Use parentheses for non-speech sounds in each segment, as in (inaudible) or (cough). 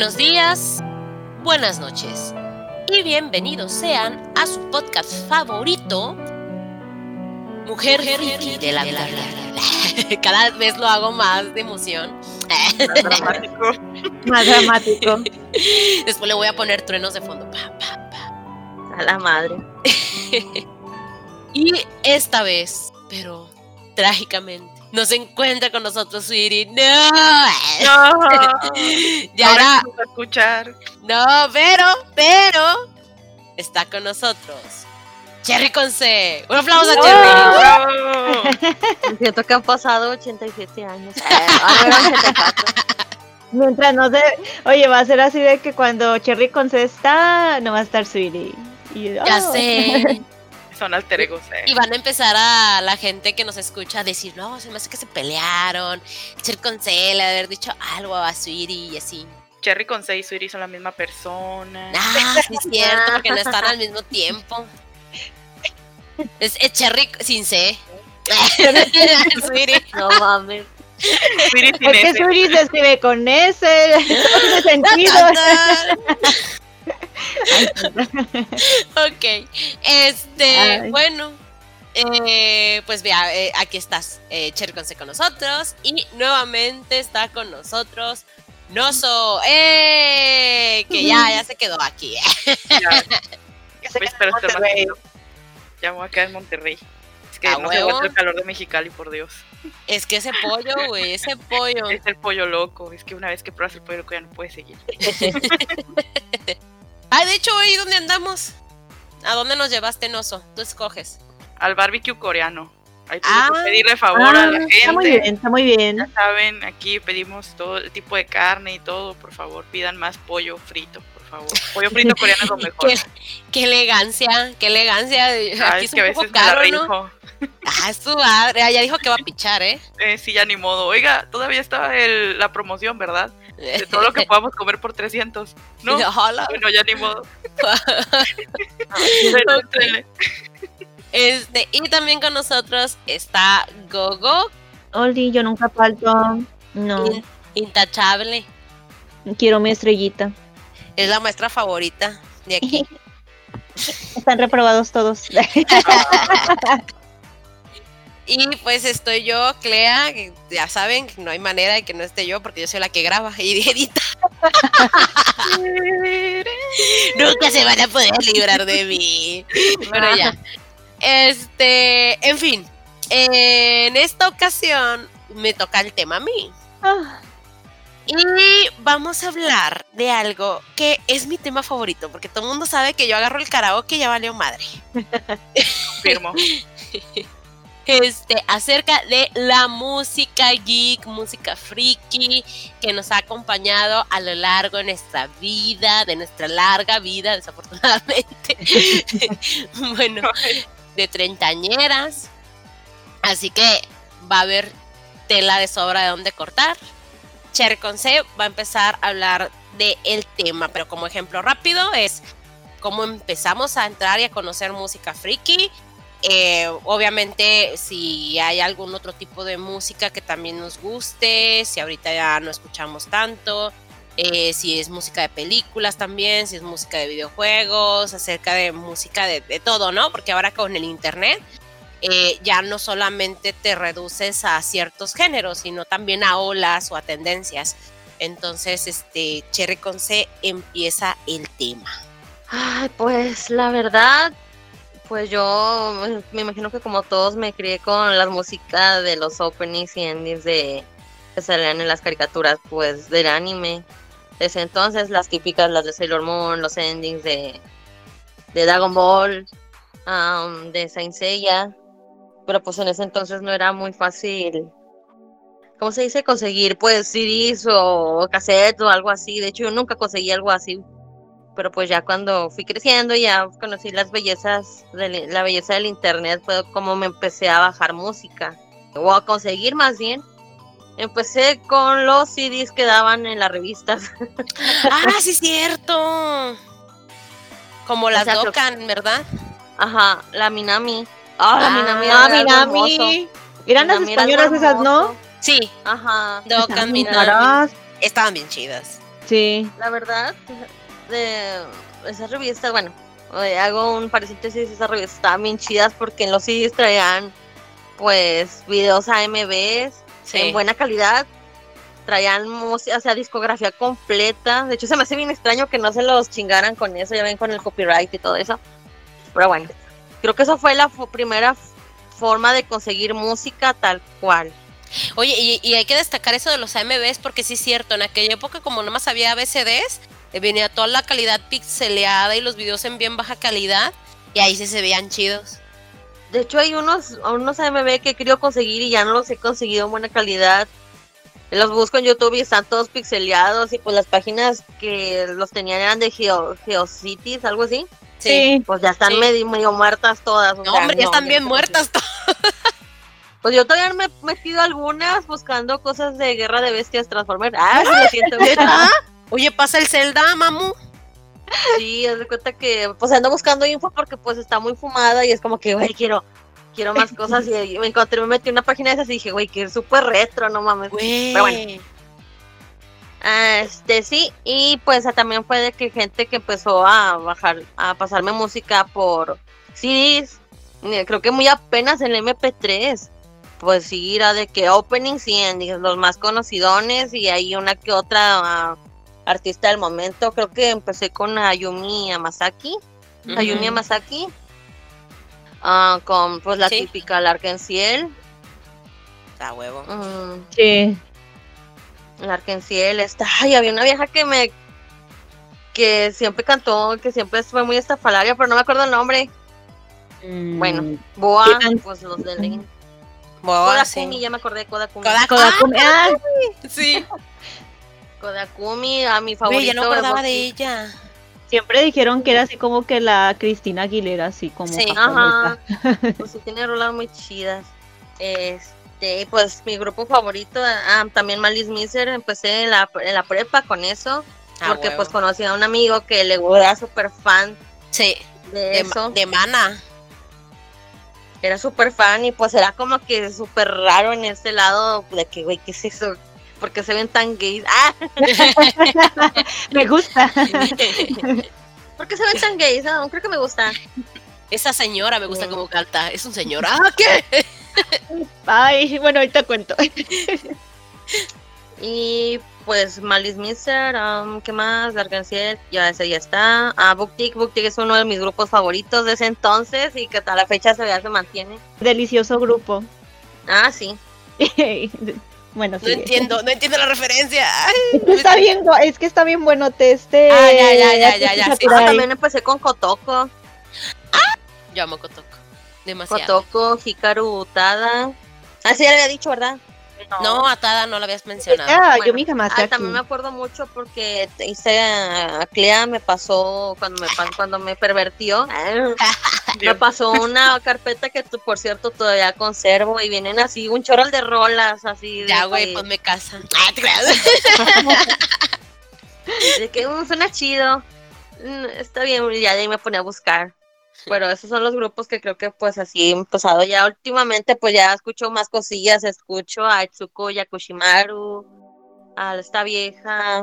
Buenos días, buenas noches y bienvenidos sean a su podcast favorito, Mujer Friki de la vida real. (laughs) Cada vez lo hago más de emoción. Más dramático. (laughs) Más dramático. Después le voy a poner truenos de fondo. Pa, pa, pa. A la madre. (laughs) Y esta vez, pero trágicamente, no se encuentra con nosotros Sweetie. ¡No! No. (laughs) Ya Ahora a escuchar. No, pero, pero está con nosotros. Cherry con C. Un aplauso a Cherry. (laughs) Bravo. Siento que han pasado 87 años. (laughs) Ah, no, 84. Mientras no se. Oye, va a ser así de que cuando Cherry con C está, no va a estar Sweetie. Y yo, Ya oh. sé. Son alter egos, eh. Y van a empezar a la gente que nos escucha a decir, no, se me hace que se pelearon. Cherry con C le haber dicho algo a Sweetie y así. Cherry con C y Sweetie son la misma persona. Ah, sí es cierto, porque no están al mismo tiempo. Es, es Cherry sin C. (laughs) No mames. Sweetie sin Es que S. Sweetie se escribe con S. No tiene sentido. Ok. Este, Ay. bueno. eh, pues vea, eh, aquí estás, eh, con nosotros. Y nuevamente está con nosotros Noso. ¡Eh! Que ya, ya se quedó aquí. Ya. Que se Pues, queda pero en este Monterrey. Ya voy a quedar en Monterrey. Es que ¿A no se huevo? aguanta el calor de Mexicali, por Dios. Es que ese pollo, güey, ese pollo. (laughs) Es el pollo loco. Es que una vez que pruebas el pollo loco ya no puedes seguir. (laughs) Ah, de hecho, hoy, ¿dónde andamos? ¿A dónde nos llevaste, Noso? Tú escoges. Al barbecue coreano. Ahí Ah. que pedirle favor Ah, a la gente. está muy bien, está muy bien. Ya saben, aquí pedimos todo el tipo de carne y todo. Por favor, pidan más pollo frito, favor. Pollo frito coreano es lo (laughs) mejor. Qué, qué elegancia, qué elegancia. Ay, Aquí es es que a un poco veces me la caro, ¿no? Ah, es su madre. Ah, ya dijo que va a pichar, ¿eh? Eh, sí, ya ni modo. Oiga, todavía está el- la promoción, ¿verdad? De todo lo que (laughs) podamos comer por 300. No, Hola. bueno, ya ni modo. (laughs) Este, y también con nosotros está Gogo, Oli, yo nunca falto. No, in- intachable. quiero mi estrellita. Es la maestra favorita de aquí. (laughs) Están reprobados todos. (laughs) Y pues estoy yo, Clea, ya saben, no hay manera de que no esté yo porque yo soy la que graba y (laughs) edita. Nunca se van a poder librar de mí. Pero ya. Este, en fin, en esta ocasión me toca el tema a mí. Y vamos a hablar de algo que es mi tema favorito, porque todo el mundo sabe que yo agarro el karaoke y ya valió madre. Firmo. (laughs) Este, acerca de la música geek, música friki, que nos ha acompañado a lo largo de nuestra vida, de nuestra larga vida, desafortunadamente. (laughs) bueno, de treintañeras. Así que va a haber tela de sobra de dónde cortar. Cherry con C va a empezar a hablar de el tema, pero como ejemplo rápido es cómo empezamos a entrar y a conocer música friki. Eh, obviamente si hay algún otro tipo de música que también nos guste, si ahorita ya no escuchamos tanto, eh, si es música de películas también, si es música de videojuegos, acerca de música de, de todo, ¿no? Porque ahora con el internet eh, ya no solamente te reduces a ciertos géneros, sino también a olas o a tendencias. Entonces, este, Cherry con C empieza el tema. Ay, pues la verdad, pues yo me imagino que como todos me crié con la música de los openings y endings de que salían en las caricaturas, pues del anime. Desde entonces las típicas, las de Sailor Moon, los endings de, de Dragon Ball, am, de Saint Seiya. Pero pues en ese entonces no era muy fácil, ¿cómo se dice? Conseguir pues CDs o cassettes o algo así. De hecho yo nunca conseguí algo así pero pues ya cuando fui creciendo ya conocí las bellezas de la belleza del internet fue como me empecé a bajar música o a conseguir más bien empecé con los CDs que daban en las revistas (laughs) Ah, sí, cierto. Como las Dokkan, ¿verdad? ajá la Minami ah Minami Ah, era algo hermoso. Minami. Eran las Minami españolas esas, ¿no? Sí, ajá Dokkan, Minami. Caras. Estaban bien chidas. Sí. La verdad, de esas revistas, bueno, eh, hago un paréntesis, esas revistas estaban bien chidas porque en los CDs traían pues videos AMVs Sí. en buena calidad, traían música, o sea, discografía completa. De hecho, se me hace bien extraño que no se los chingaran con eso, ya ven con el copyright y todo eso. Pero bueno, creo que eso fue la primera forma de conseguir música tal cual. Oye, y, y hay que destacar eso de los AMVs porque sí es cierto, en aquella época como nomás había ABCDs, eh, venía toda la calidad pixeleada y los videos en bien baja calidad y ahí sí se veían chidos. De hecho, hay unos, unos AMV que he querido conseguir y ya no los he conseguido en buena calidad. Los busco en YouTube y están todos pixeleados y pues las páginas que los tenían eran de Geo, Geocities, algo así. Sí. Pues ya están Sí. medio, medio muertas todas. o No, sea, hombre, ya no, están bien muertas consiguen. (laughs) Pues yo todavía me he metido algunas buscando cosas de Guerra de Bestias Transformers. Ah, sí, lo siento. Oye, pasa el Zelda, mamu. Sí, haz de cuenta que pues ando buscando info porque pues está muy fumada y es como que, güey, quiero, quiero más cosas y me encontré, me metí una página de esas y dije, güey, que es súper retro, no mames. Güey. Pero bueno. Ah, Este sí, y pues ah, también fue de que gente que empezó a bajar, a pasarme música por CDs, creo que muy apenas en MP3, pues sí, era de que openings y endings, los más conocidones y hay una que otra ah, artista del momento, creo que empecé con Ayumi Yamazaki, Ayumi ah, con pues la Sí. típica Larkenciel, A huevo. mm, Sí. El Arkenciel está. Ay, había una vieja que me. que siempre cantó, que siempre fue muy estafalaria, pero no me acuerdo el nombre. Bueno, Mm, Boa, ¿Qué can- pues los de Lane. Boa, sí. Kodakumi, ya me acordé de Kodakumi. Kodak- Kodakumi- ah, Sí. Kodakumi, a mi favorito. ya no acordaba de ella. siempre dijeron que era así como que la Cristina Aguilera, así como Sí. japonesa. Ajá. (laughs) Pues sí, tiene rolas muy chidas. Este, pues mi grupo favorito, ah, también Malice Miser, empecé en la, en la prepa con eso. A porque huevo. pues conocí a un amigo que le era súper fan Sí, de, de, eso. de mana. era súper fan y pues era como que súper raro en este lado de que, güey, ¿qué es eso? Porque se ven tan gays. Ah, Me gusta. ¿por qué se ven tan gays? Ah, (laughs) (laughs) creo que me gusta. Esa señora me gusta Sí. como canta. Es un señor. Ah, ¿qué? Ay, bueno, ahorita cuento. (laughs) Y pues Malice Mister, um, ¿qué más? Garganciel, ya ese ya está. Ah, Booktick, Booktick es uno de mis grupos favoritos de ese entonces y que hasta la fecha todavía se mantiene. Delicioso grupo. Ah, sí. (laughs) bueno, No sí. entiendo, no entiendo la referencia. Ay, Es que está bien, es que está bien bueno este. Ah, ya, ya, ya, ya, ya, sí. Ah, Sakurai. también empecé con Kotoko. Yo amo Kotoko. Demasiado. Kotoko, Hikaru Utada. Ah, sí, ya le había dicho, ¿verdad? No, Atada no la habías mencionado. Ah, Bueno, yo mi jamás Ah, también me acuerdo mucho porque te- hice a Clea me pasó cuando me cuando me pervertió. me pasó una carpeta que tú, por cierto todavía conservo y vienen así un chorro de rolas así de, Ya, güey, que- ponme casa. Ah, (laughs) de que "Mm, suena chido. Mm, Está bien, ya de ahí me ponía a buscar. Pero esos son los grupos que creo que pues así he empezado ya últimamente pues ya escucho más cosillas, escucho a Itsuko Yakushimaru, a esta vieja,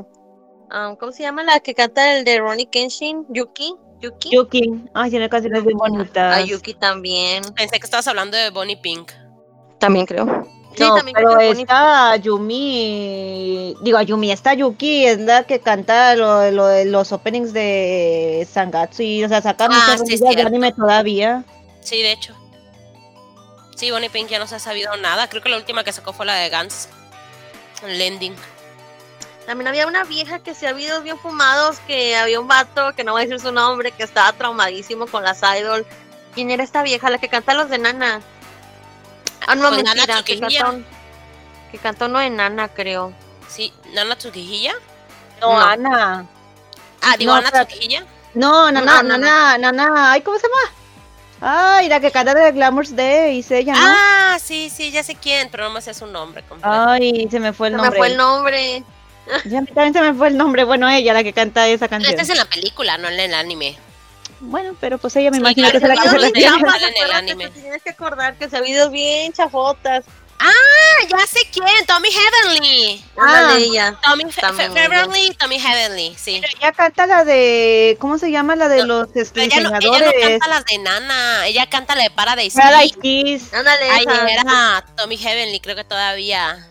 um, ¿cómo se llama la que canta el de Ronnie Kenshin? Yuki, Yuki. Yuki. Ay, tiene canciones bien bonitas. A Yuki también, Pensé que estabas hablando de Bonnie Pink. también creo. Sí, no, también pero esta Yumi, digo Yumi, esta Yuki es la que canta lo, lo los openings de Sangatsu y, o sea, saca Ah, muchas sí, de anime todavía. Sí, de hecho. Sí, Bonnie Pink ya no se ha sabido nada. Creo que la última que sacó fue la de Gans. Lending. También había una vieja que se había videos bien fumados, que había un vato, que no voy a decir su nombre, que estaba traumadísimo con las idol. ¿Quién era esta vieja? La que canta los de Nana. Ah, no, Pues Nana mentira, que que canta uno de Nana, creo. Sí, Nana Tsukihilla. No, No. Ana. Ah, digo No, Ana. No, no, no, No, no, no, no, no, Ay, ¿cómo se llama? Ay, la que canta de Glamour's Day, se llama. Ah, sí, sí, ya sé quién, pero no me sé su nombre completo. Ay, se me fue el Se me nombre. fue el nombre. Ya también se me fue el nombre. Bueno, ella, la que canta esa canción. Esta es en la película, no en el anime. Bueno, pero pues ella me Sí, imagino que es la que se la sí, tiene. en el anime. te tienes que acordar que se ha videos bien chafotas. Ah, ya sé quién, Tommy Heavenly. Ah. de ella. Tommy. Heavenly, Tommy Heavenly, sí. Ella canta la de. ¿Cómo se llama? La de No, los este, Ella no, ella no canta las de Nana, ella canta la de Paradise Paradise Kiss. Kiss. Ándale, Ahí era Tommy Heavenly, creo que todavía.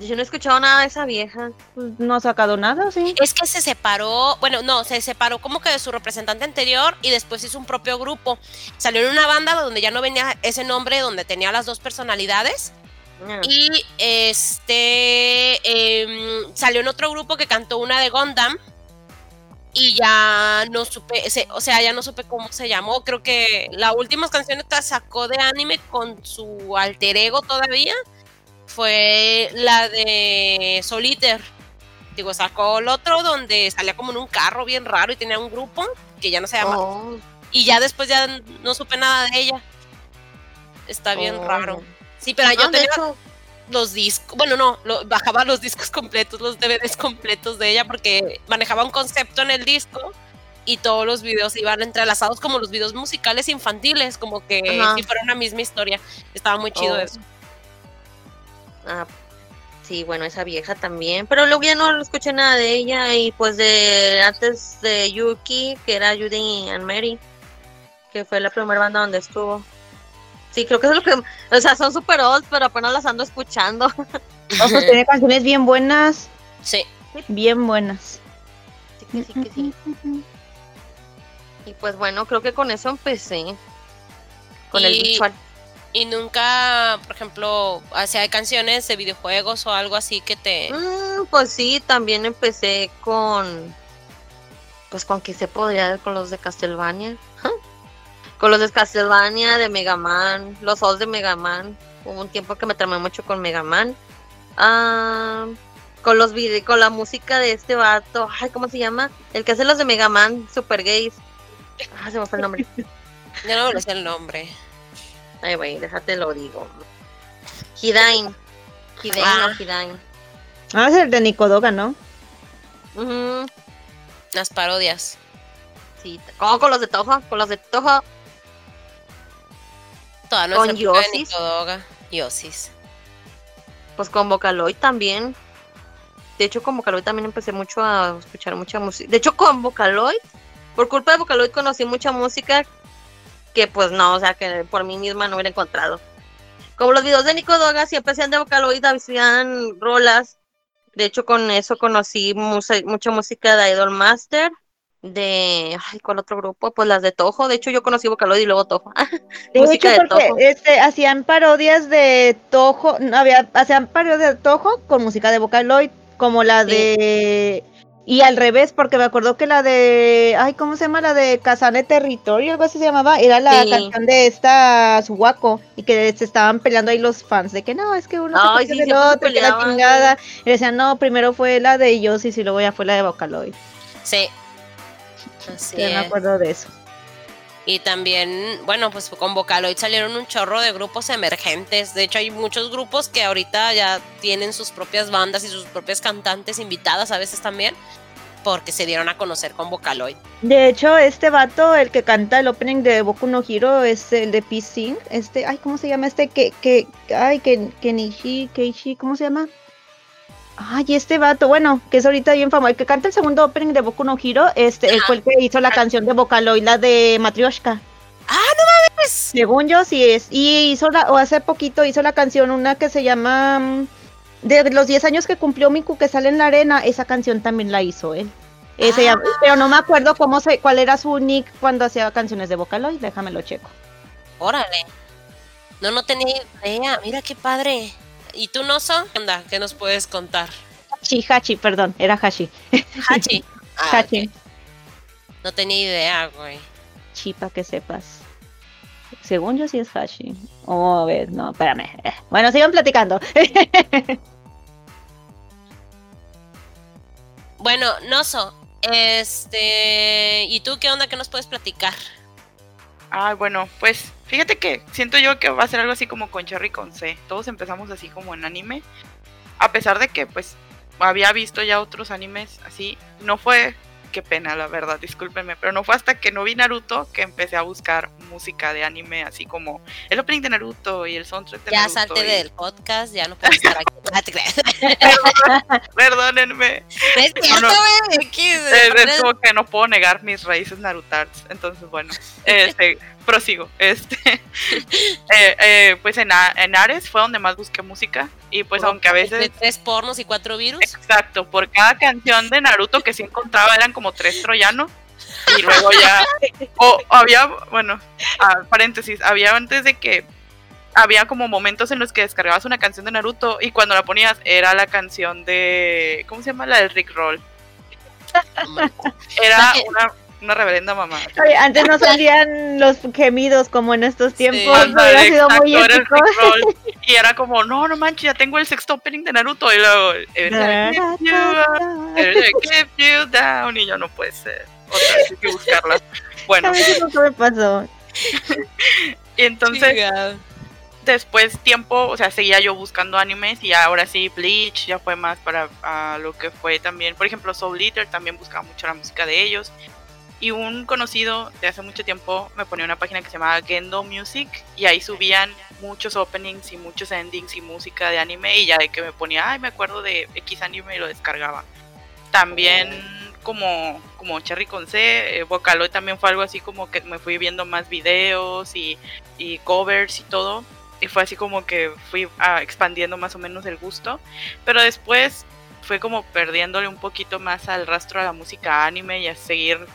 Yo no he escuchado nada de esa vieja. Pues, No ha sacado nada, sí. Es que se separó, bueno, no, se separó como que de su representante anterior y después hizo un propio grupo. Salió en una banda donde ya no venía ese nombre, donde tenía las dos personalidades. Ah. Y este em, salió en otro grupo que cantó una de Gundam. Y ya no supe, se- o sea, ya no supe cómo se llamó. Creo que la última canción que sacó de anime con su alter ego todavía fue la de Soliter. Digo, sacó el otro donde salía como en un carro bien raro y tenía un grupo que ya no se llama. Oh, Y ya después ya no supe nada de ella. Está bien oh. raro. Sí, pero yo Ah, tenía hecho, los discos, bueno, no, lo- bajaba los discos completos, los DVDs completos de ella porque manejaba un concepto en el disco y todos los videos iban entrelazados como los videos musicales infantiles, como que Ajá. si fuera una misma historia. Estaba muy chido Oh. eso. Ah, sí, bueno, esa vieja también. Pero luego ya no escuché nada de ella. Y pues de antes de Yuki, que era Judy and Mary, que fue la primera banda donde estuvo. Sí, creo que eso es lo que. O sea, son super old, pero apenas las ando escuchando. (laughs) No, pues tiene canciones bien buenas. Sí. Bien buenas. Sí, que sí, que sí. Y pues bueno, creo que con eso empecé. Con el visual. Y nunca, por ejemplo, hacía canciones de videojuegos o algo así que te... Mm, pues sí, también empecé con. Pues con que se podría, con los de Castlevania. (laughs) con los de Castlevania, de Mega Man, los dos de Mega Man. Hubo un tiempo que me tramé mucho con Mega Man. Ah, con los con la música de este vato. Ay, ¿cómo se llama? El que hace los de Mega Man, Super Gays. Ah, se me fue el nombre. (laughs) Ya no me lo sé el nombre. Ay, güey, déjate lo digo. Hidain. Hidain Ah. o Hidain. Ah, es el de Nicodoga, ¿no? Las parodias. Sí, como con los de Toho, con los de Toho. Toda Con Yosis. Nicodoga. Yosis. Pues con Vocaloid también. De hecho, con Vocaloid también empecé mucho a escuchar mucha música. De hecho, con Vocaloid, por culpa de Vocaloid conocí mucha música que pues no, o sea, que por mí misma no hubiera encontrado. Como los videos de Nico Doga siempre hacían de Vocaloid, hacían rolas. De hecho, con eso conocí mucha música de Idol Master. De, ay, ¿cuál otro grupo? Pues las de Toho. De hecho, yo conocí Vocaloid y luego Toho. (laughs) De Música hecho, de porque Toho. este, hacían parodias de Toho, no, había, hacían parodias de Toho con música de Vocaloid, como la Sí. de... Y al revés, porque me acuerdo que la de... Ay, ¿cómo se llama? La de Kazane Territorio, algo así se llamaba. Era la Sí. canción de esta Suwako. Y que se estaban peleando ahí los fans de que no, es que uno se Ay, copia sí, del se otro, que la chingada. Y decían, no, primero fue la de Yosis y luego ya fue la de Vocaloid. Sí. Así Ya me es. acuerdo de eso. Y también, bueno, pues con Vocaloid salieron un chorro de grupos emergentes. De hecho, hay muchos grupos que ahorita ya tienen sus propias bandas y sus propias cantantes invitadas a veces también, porque se dieron a conocer con Vocaloid. De hecho, este vato, el que canta el opening de Boku no Hero, es el de P-Sing. Este, ay, ¿cómo se llama este? Que, que, ay, que, Kenichi, Keishi, ¿cómo se llama? Ay, este vato, bueno, que es ahorita bien famoso, el que canta el segundo opening de Boku no Hero, este, Ajá. fue el que hizo la canción de Vocaloid, la de Matryoshka. Pues, Según yo, sí es. Y hizo la, o hace poquito hizo la canción, una que se llama, mm, de los 10 años que cumplió Miku, que sale en la arena, esa canción también la hizo él. Eh, se Ah. llama- pero no me acuerdo cómo se, cuál era su nick cuando hacía canciones de Vocaloid, déjame lo checo. órale. No, no tenía idea. Mira qué padre. ¿Y tú, Noso? ¿Qué onda? ¿Qué nos puedes contar? Hachi, Hachi, perdón, era Hachi. Hachi. (laughs) Ah, Hachi. No tenía idea, güey. Chi, para que sepas. Según yo sí es Hashi. Oh, a ver, no, espérame. Eh, Bueno, sigan platicando. (laughs) Bueno, Noso, este. ¿Y tú qué onda? ¿Qué nos puedes platicar? Ah, bueno, pues fíjate que siento yo que va a ser algo así como con Cherry con C. Todos empezamos así como en anime. A pesar de que pues había visto ya otros animes así. No fue qué pena, la verdad, discúlpenme, pero no fue hasta que no vi Naruto que empecé a buscar música de anime, así como el opening de Naruto y el soundtrack de Ya Naruto. salte y- del podcast, ya no puedo estar aquí. (laughs) Ah. Perdónenme. Es cierto, No, es como que no puedo negar mis raíces narutards. Entonces, bueno, (laughs) este, prosigo. (laughs) Este, eh, eh, pues en, A- en Ares fue donde más busqué música. Y pues aunque a De veces... tres pornos y cuatro virus. Exacto, por cada canción de Naruto que sí encontraba eran como tres troyanos. Y luego ya... O había, bueno, ah, paréntesis, había antes de que... Había como momentos en los que descargabas una canción de Naruto y cuando la ponías era la canción de... ¿Cómo se llama? La del Rick Roll. Era (laughs) una, una reverenda mamá. Oye, antes no salían los gemidos como en estos tiempos. Hubiera sido muy exacto, épico. (laughs) Y era como, no, no manches, ya tengo el sexto opening de Naruto. Y luego, "Every time you are- every time keep you down. Y yo no puede ser. Otra vez hay que buscarla. Bueno, A me pasó. (laughs) y entonces después tiempo, o sea, seguía yo buscando animes y ahora sí Bleach ya fue más para lo que fue también, por ejemplo, Soul Eater también buscaba mucho la música de ellos. Y un conocido de hace mucho tiempo me ponía una página que se llamaba Gendo Music y ahí subían muchos openings y muchos endings y música de anime y ya de que me ponía, ay, me acuerdo de X anime y lo descargaba. También como, como Cherry con C, eh, Vocaloid también fue algo así como que me fui viendo más videos y, y covers y todo y fue así como que fui ah, expandiendo más o menos el gusto, pero después fue como perdiéndole un poquito más al rastro a la música anime y a seguir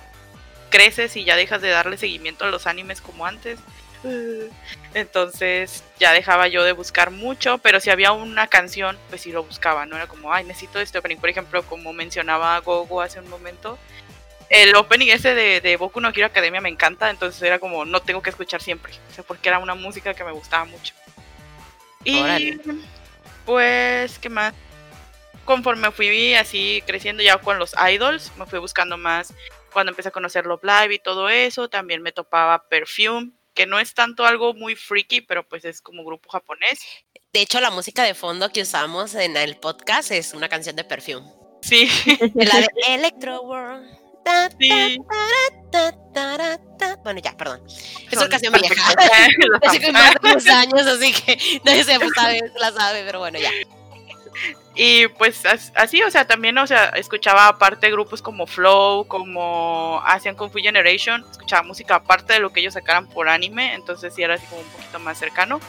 creces y ya dejas de darle seguimiento a los animes como antes. Entonces ya dejaba yo de buscar mucho, pero si había una canción, pues sí lo buscaba, no era como, ay, necesito este opening. Por ejemplo, como mencionaba Gogo hace un momento, el opening ese de, de Boku no Hero Academia me encanta, entonces era como, no tengo que escuchar siempre, o sea, porque era una música que me gustaba mucho. Y Órale. pues, ¿qué más? Conforme fui así creciendo ya con los idols, me fui buscando más cuando empecé a conocer Love Live y todo eso, también me topaba Perfume, que no es tanto algo muy freaky, pero pues es como grupo japonés. De hecho, la música de fondo que usamos en el podcast es una canción de Perfume. Sí, (laughs) La de Electro World. Sí. Bueno, ya, perdón. Es una canción vieja. (laughs) (laughs) Hace como años, así que nadie se la sabe, pero bueno, ya. Y pues as- así, o sea, también, o sea, escuchaba aparte grupos como Flow, como Asian Kung Fu Generation, escuchaba música aparte de lo que ellos sacaran por anime, entonces sí era así como un poquito más cercano.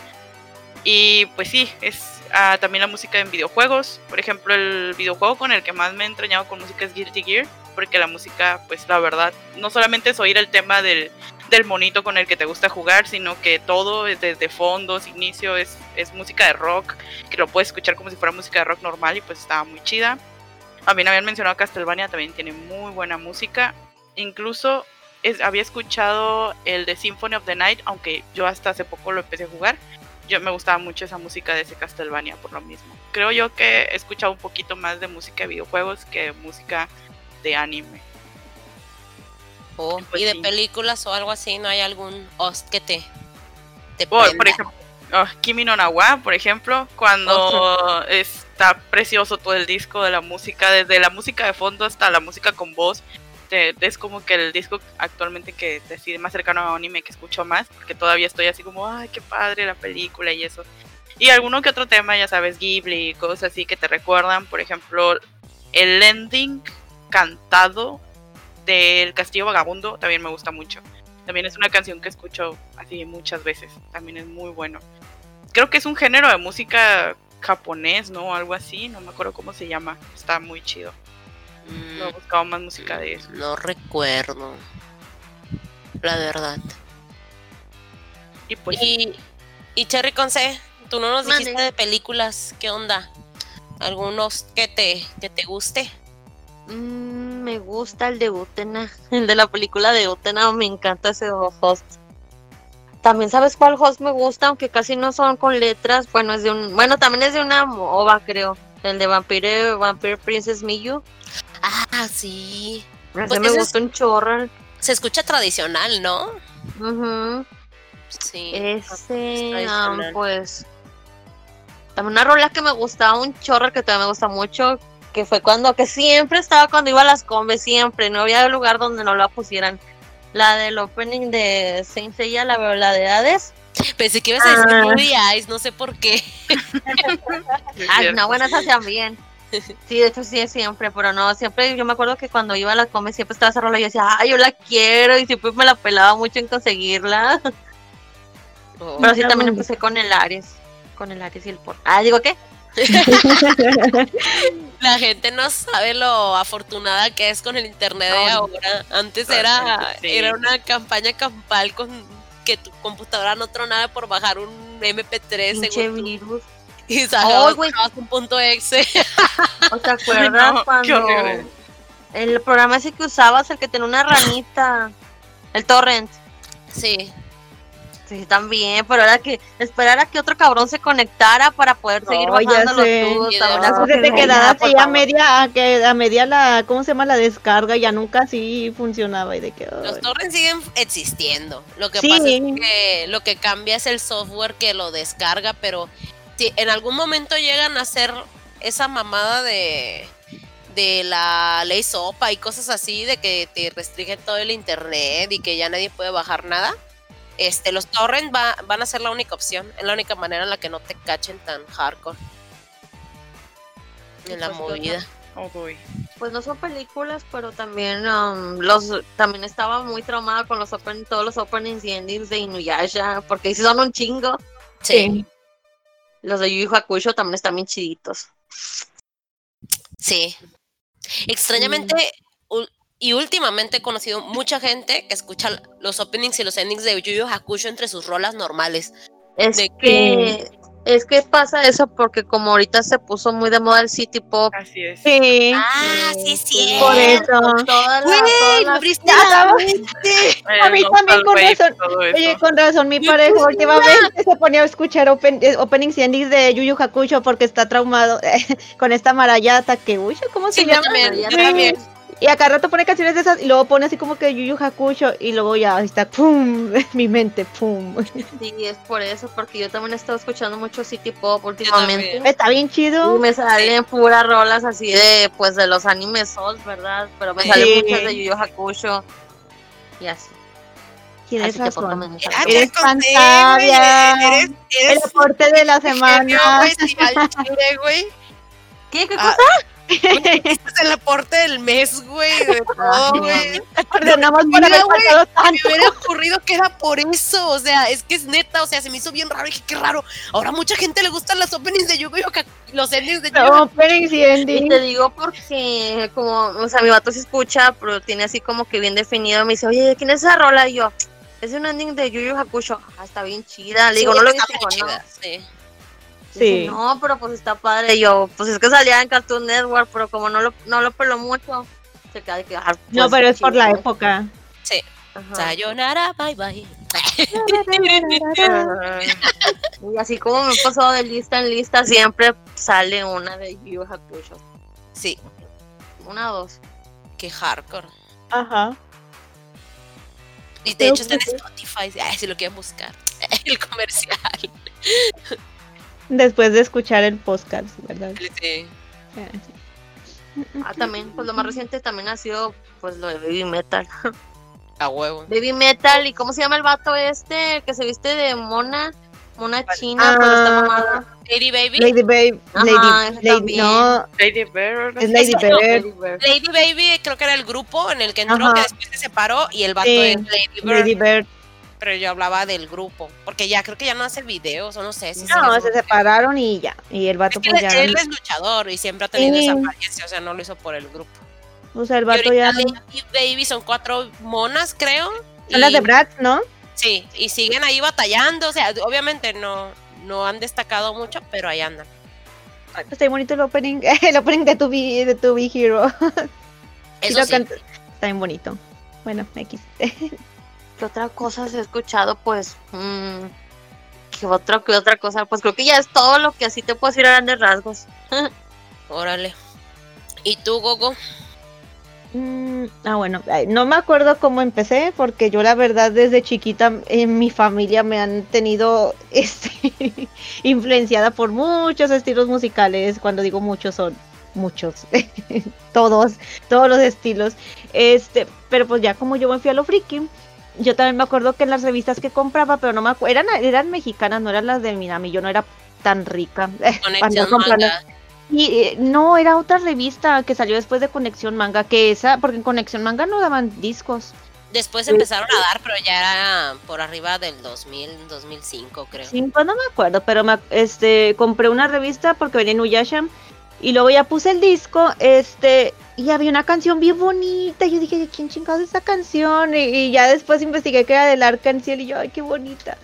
Y pues sí, es ah, también la música en videojuegos, por ejemplo, el videojuego con el que más me he entrañado con música es Guilty Gear, porque la música, pues la verdad, no solamente es oír el tema del, del monito con el que te gusta jugar, sino que todo, desde fondos, inicio, es, es música de rock, que lo puedes escuchar como si fuera música de rock normal y pues estaba muy chida. También habían mencionado Castlevania, también tiene muy buena música. Incluso es- había escuchado el de Symphony of the Night, aunque yo hasta hace poco lo empecé a jugar. Yo me gustaba mucho esa música de ese Castlevania por lo mismo. Creo yo que he escuchado un poquito más de música de videojuegos que música de anime. Oh, Pues y de sí. películas o algo así, ¿no hay algún host que te, te Por, ejemplo, oh, Kimi no Nawa, por ejemplo, cuando está precioso todo el disco de la música, desde la música de fondo hasta la música con voz. te- es como que el disco actualmente que decide más cercano a anime que escucho más, que todavía estoy así como, ay, qué padre la película y eso. Y alguno que otro tema, ya sabes, Ghibli, cosas así que te recuerdan, por ejemplo, el ending cantado del Castillo Vagabundo también me gusta mucho. También es una canción que escucho así muchas veces. También es muy bueno. Creo que es un género de música japonés, ¿no? Algo así. No me acuerdo cómo se llama. Está muy chido. Mm, No he buscado más música de eso. no recuerdo. La verdad. Y pues Y, y Cherry Conce, tú no nos dijiste de películas, ¿qué onda? ¿Algunos que te, que te guste? Mm, me gusta el de Utena, (laughs) el de la película de Utena, me encanta ese host. También sabes cuál host me gusta, aunque casi no son con letras. Bueno, es de un, bueno, también es de una ova, creo. El de Vampire, Vampire Princess Miyu. Ah, sí. Ese Pues me es- gusta un chorro. Se escucha tradicional, ¿no? Sí. Ese, ah, pues. También una rola que me gustaba un chorro que también me gusta mucho, que fue cuando, que siempre estaba cuando iba a las combes, siempre, no había lugar donde no la pusieran. La del opening de Saint Seiya, la verdadera Pensé que ibas a decir ah. Ruby Eyes, no sé por qué. (laughs) Ay, no, bueno, esas también. Sí, de hecho sí es siempre, pero no, siempre yo me acuerdo que cuando iba a las comes siempre estaba esa rola y yo decía, ah, yo la quiero y siempre me la pelaba mucho en conseguirla. Oh. pero sí también empecé con el Ares, con el Ares y el por. Ah, digo qué. (laughs) (laughs) La gente no sabe lo afortunada que es con el internet de ahora. Antes era, era una campaña campal con que tu computadora no tronara por bajar un MP3 según virus. (laughs) Y sacabas un punto exe. (laughs) ¿O te acuerdas cuando el programa ese que usabas, el que tenía una ranita, el torrent? Sí. Sí, también, pero era que esperar a que otro cabrón se conectara para poder seguir bajando los tubos. que te quedabas ahí a media, a, que, a media la, ¿cómo se llama? La descarga, ya nunca así funcionaba y de que... Los torrents siguen existiendo. Lo que pasa es que lo que cambia es el software que lo descarga, pero si en algún momento llegan a hacer esa mamada de de la ley sopa y cosas así, de que te restringen todo el internet y que ya nadie puede bajar nada este, los torrents van a ser la única opción, es la única manera en la que no te cachen tan hardcore en la pues, movida. Oh, pues no son películas, pero también um, los también estaba muy traumada con los open, todos los openings y endings de Inuyasha, porque si son un chingo. Sí. Los de Yu Yu Hakusho también están bien chiditos. Sí. Extrañamente, y últimamente he conocido mucha gente que escucha los openings y los endings de Yu Yu Hakusho entre sus rolas normales. Es que, es que pasa eso porque como ahorita se puso muy de moda el city pop. Así es. Sí. Ah, sí, sí. Por eso. A mí también con razón. Oye, con razón, mi pareja últimamente se ponía a escuchar open, eh, openings y endings de Yu Yu Hakusho porque está traumado (laughs) con esta marayata que, uy, ¿cómo se llama? También, también. Y acá rato pone canciones de esas y luego pone así como que Yu Yu Hakusho y luego ya está pum, (laughs) mi mente pum. Sí, es por eso, porque yo también he estado escuchando mucho City Pop últimamente. Está bien chido. Y me salen puras rolas así de pues de los animes Souls, ¿verdad? Pero me salen muchas de Yu Yu Hakusho y así. Tienes así razón. Eres fantasía. Eres, el aporte de la semana. ¿Qué? ¿Qué ah, cosa? Este es el aporte del mes, güey, de todo, güey. Perdonamos por haber pasado tanto. Me hubiera ocurrido que era por eso, o sea, es que es neta, o sea, se me hizo bien raro, y dije, qué raro. Ahora mucha gente le gustan las openings de Yu-Gi-Oh! los endings de Yu-Gi-Oh! openings y endings. Y te digo porque, como, o sea, mi vato se escucha, pero tiene así como que bien definido, me dice, oye, ¿quién es esa rola? Y yo, es un ending de Yu Yu Hakusho. Ah, está bien chida. Le digo, no lo he visto, ¿no? Sí. Sí. no, pero pues está padre. yo, pues es que salía en Cartoon Network, pero como no lo, no lo peló mucho, se queda de que. Ah, no, pues, pero es por la época. Sí. Sayonara, bye bye. (laughs) y así como me he pasado de lista en lista, siempre sale una de Yu Hakusho. Sí. Una o dos. Qué hardcore. Ajá. Y de hecho está en Spotify, si lo quieren buscar. (laughs) El comercial después de escuchar el podcast, ¿verdad? Sí. Ah, también, pues lo más reciente también ha sido pues lo de Baby Metal. A huevo. Baby Metal, ¿y cómo se llama el vato este que se viste de mona? Mona china, pero está ah. mamada. Lady Baby. Lady Baby. Lady, Lady, no. Lady Bird. Es Lady Bird. Lady Baby creo que era el grupo en el que entró, que después se separó y el vato es Lady Bird. Lady Bird pero yo hablaba del grupo, porque ya creo que ya no hace videos, o no sé. Si no, se, separaron y ya, y el vato pues ya... Él es luchador y siempre ha tenido esa apariencia, o sea, no lo hizo por el grupo. O sea, el vato ya... Y Baby son cuatro monas, creo. Son las de Bratz, ¿no? Sí, y siguen ahí batallando, o sea, obviamente no, no han destacado mucho, pero ahí andan. Ay, pues está bonito el opening, (laughs) el opening de tu, de tu Hero. (laughs) Eso sí. Está bien bonito. Bueno, X. (laughs) ¿Qué otra cosa has escuchado? Pues, mmm, ¿qué, otra, ¿qué otra cosa? Pues creo que ya es todo lo que así te puedo decir a grandes rasgos. (laughs) Órale. ¿Y tú, Gogo? Mm, ah, bueno, no me acuerdo cómo empecé, porque yo la verdad desde chiquita en mi familia me han tenido (laughs) este, influenciada por muchos estilos musicales. Cuando digo muchos son muchos, (laughs) todos, todos los estilos. Este, pero pues ya como yo me fui a lo friki, yo también me acuerdo que en las revistas que compraba, pero no me acuerdo, eran, eran mexicanas, no eran las de Minami, yo no era tan rica. (laughs) Conexión Manga. Y eh, no, era otra revista que salió después de Conexión Manga, que esa, porque en Conexión Manga no daban discos. Después empezaron a dar, pero ya era por arriba del 2000, 2005, creo. Sí, pues no me acuerdo, pero me, este, compré una revista porque venía en Uyasham y luego ya puse el disco, este, y había una canción bien bonita. Y yo dije, ¿quién chingados es esa canción? Y, ya después investigué que era del Arcángel y yo, ay, qué bonita.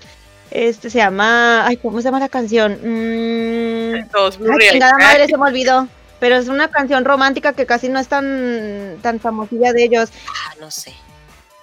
Este se llama, ay, ¿cómo se llama la canción? Mm, ay, chingada madre, se me olvidó. Pero es una canción romántica que casi no es tan, tan famosilla de ellos. Ah, no sé.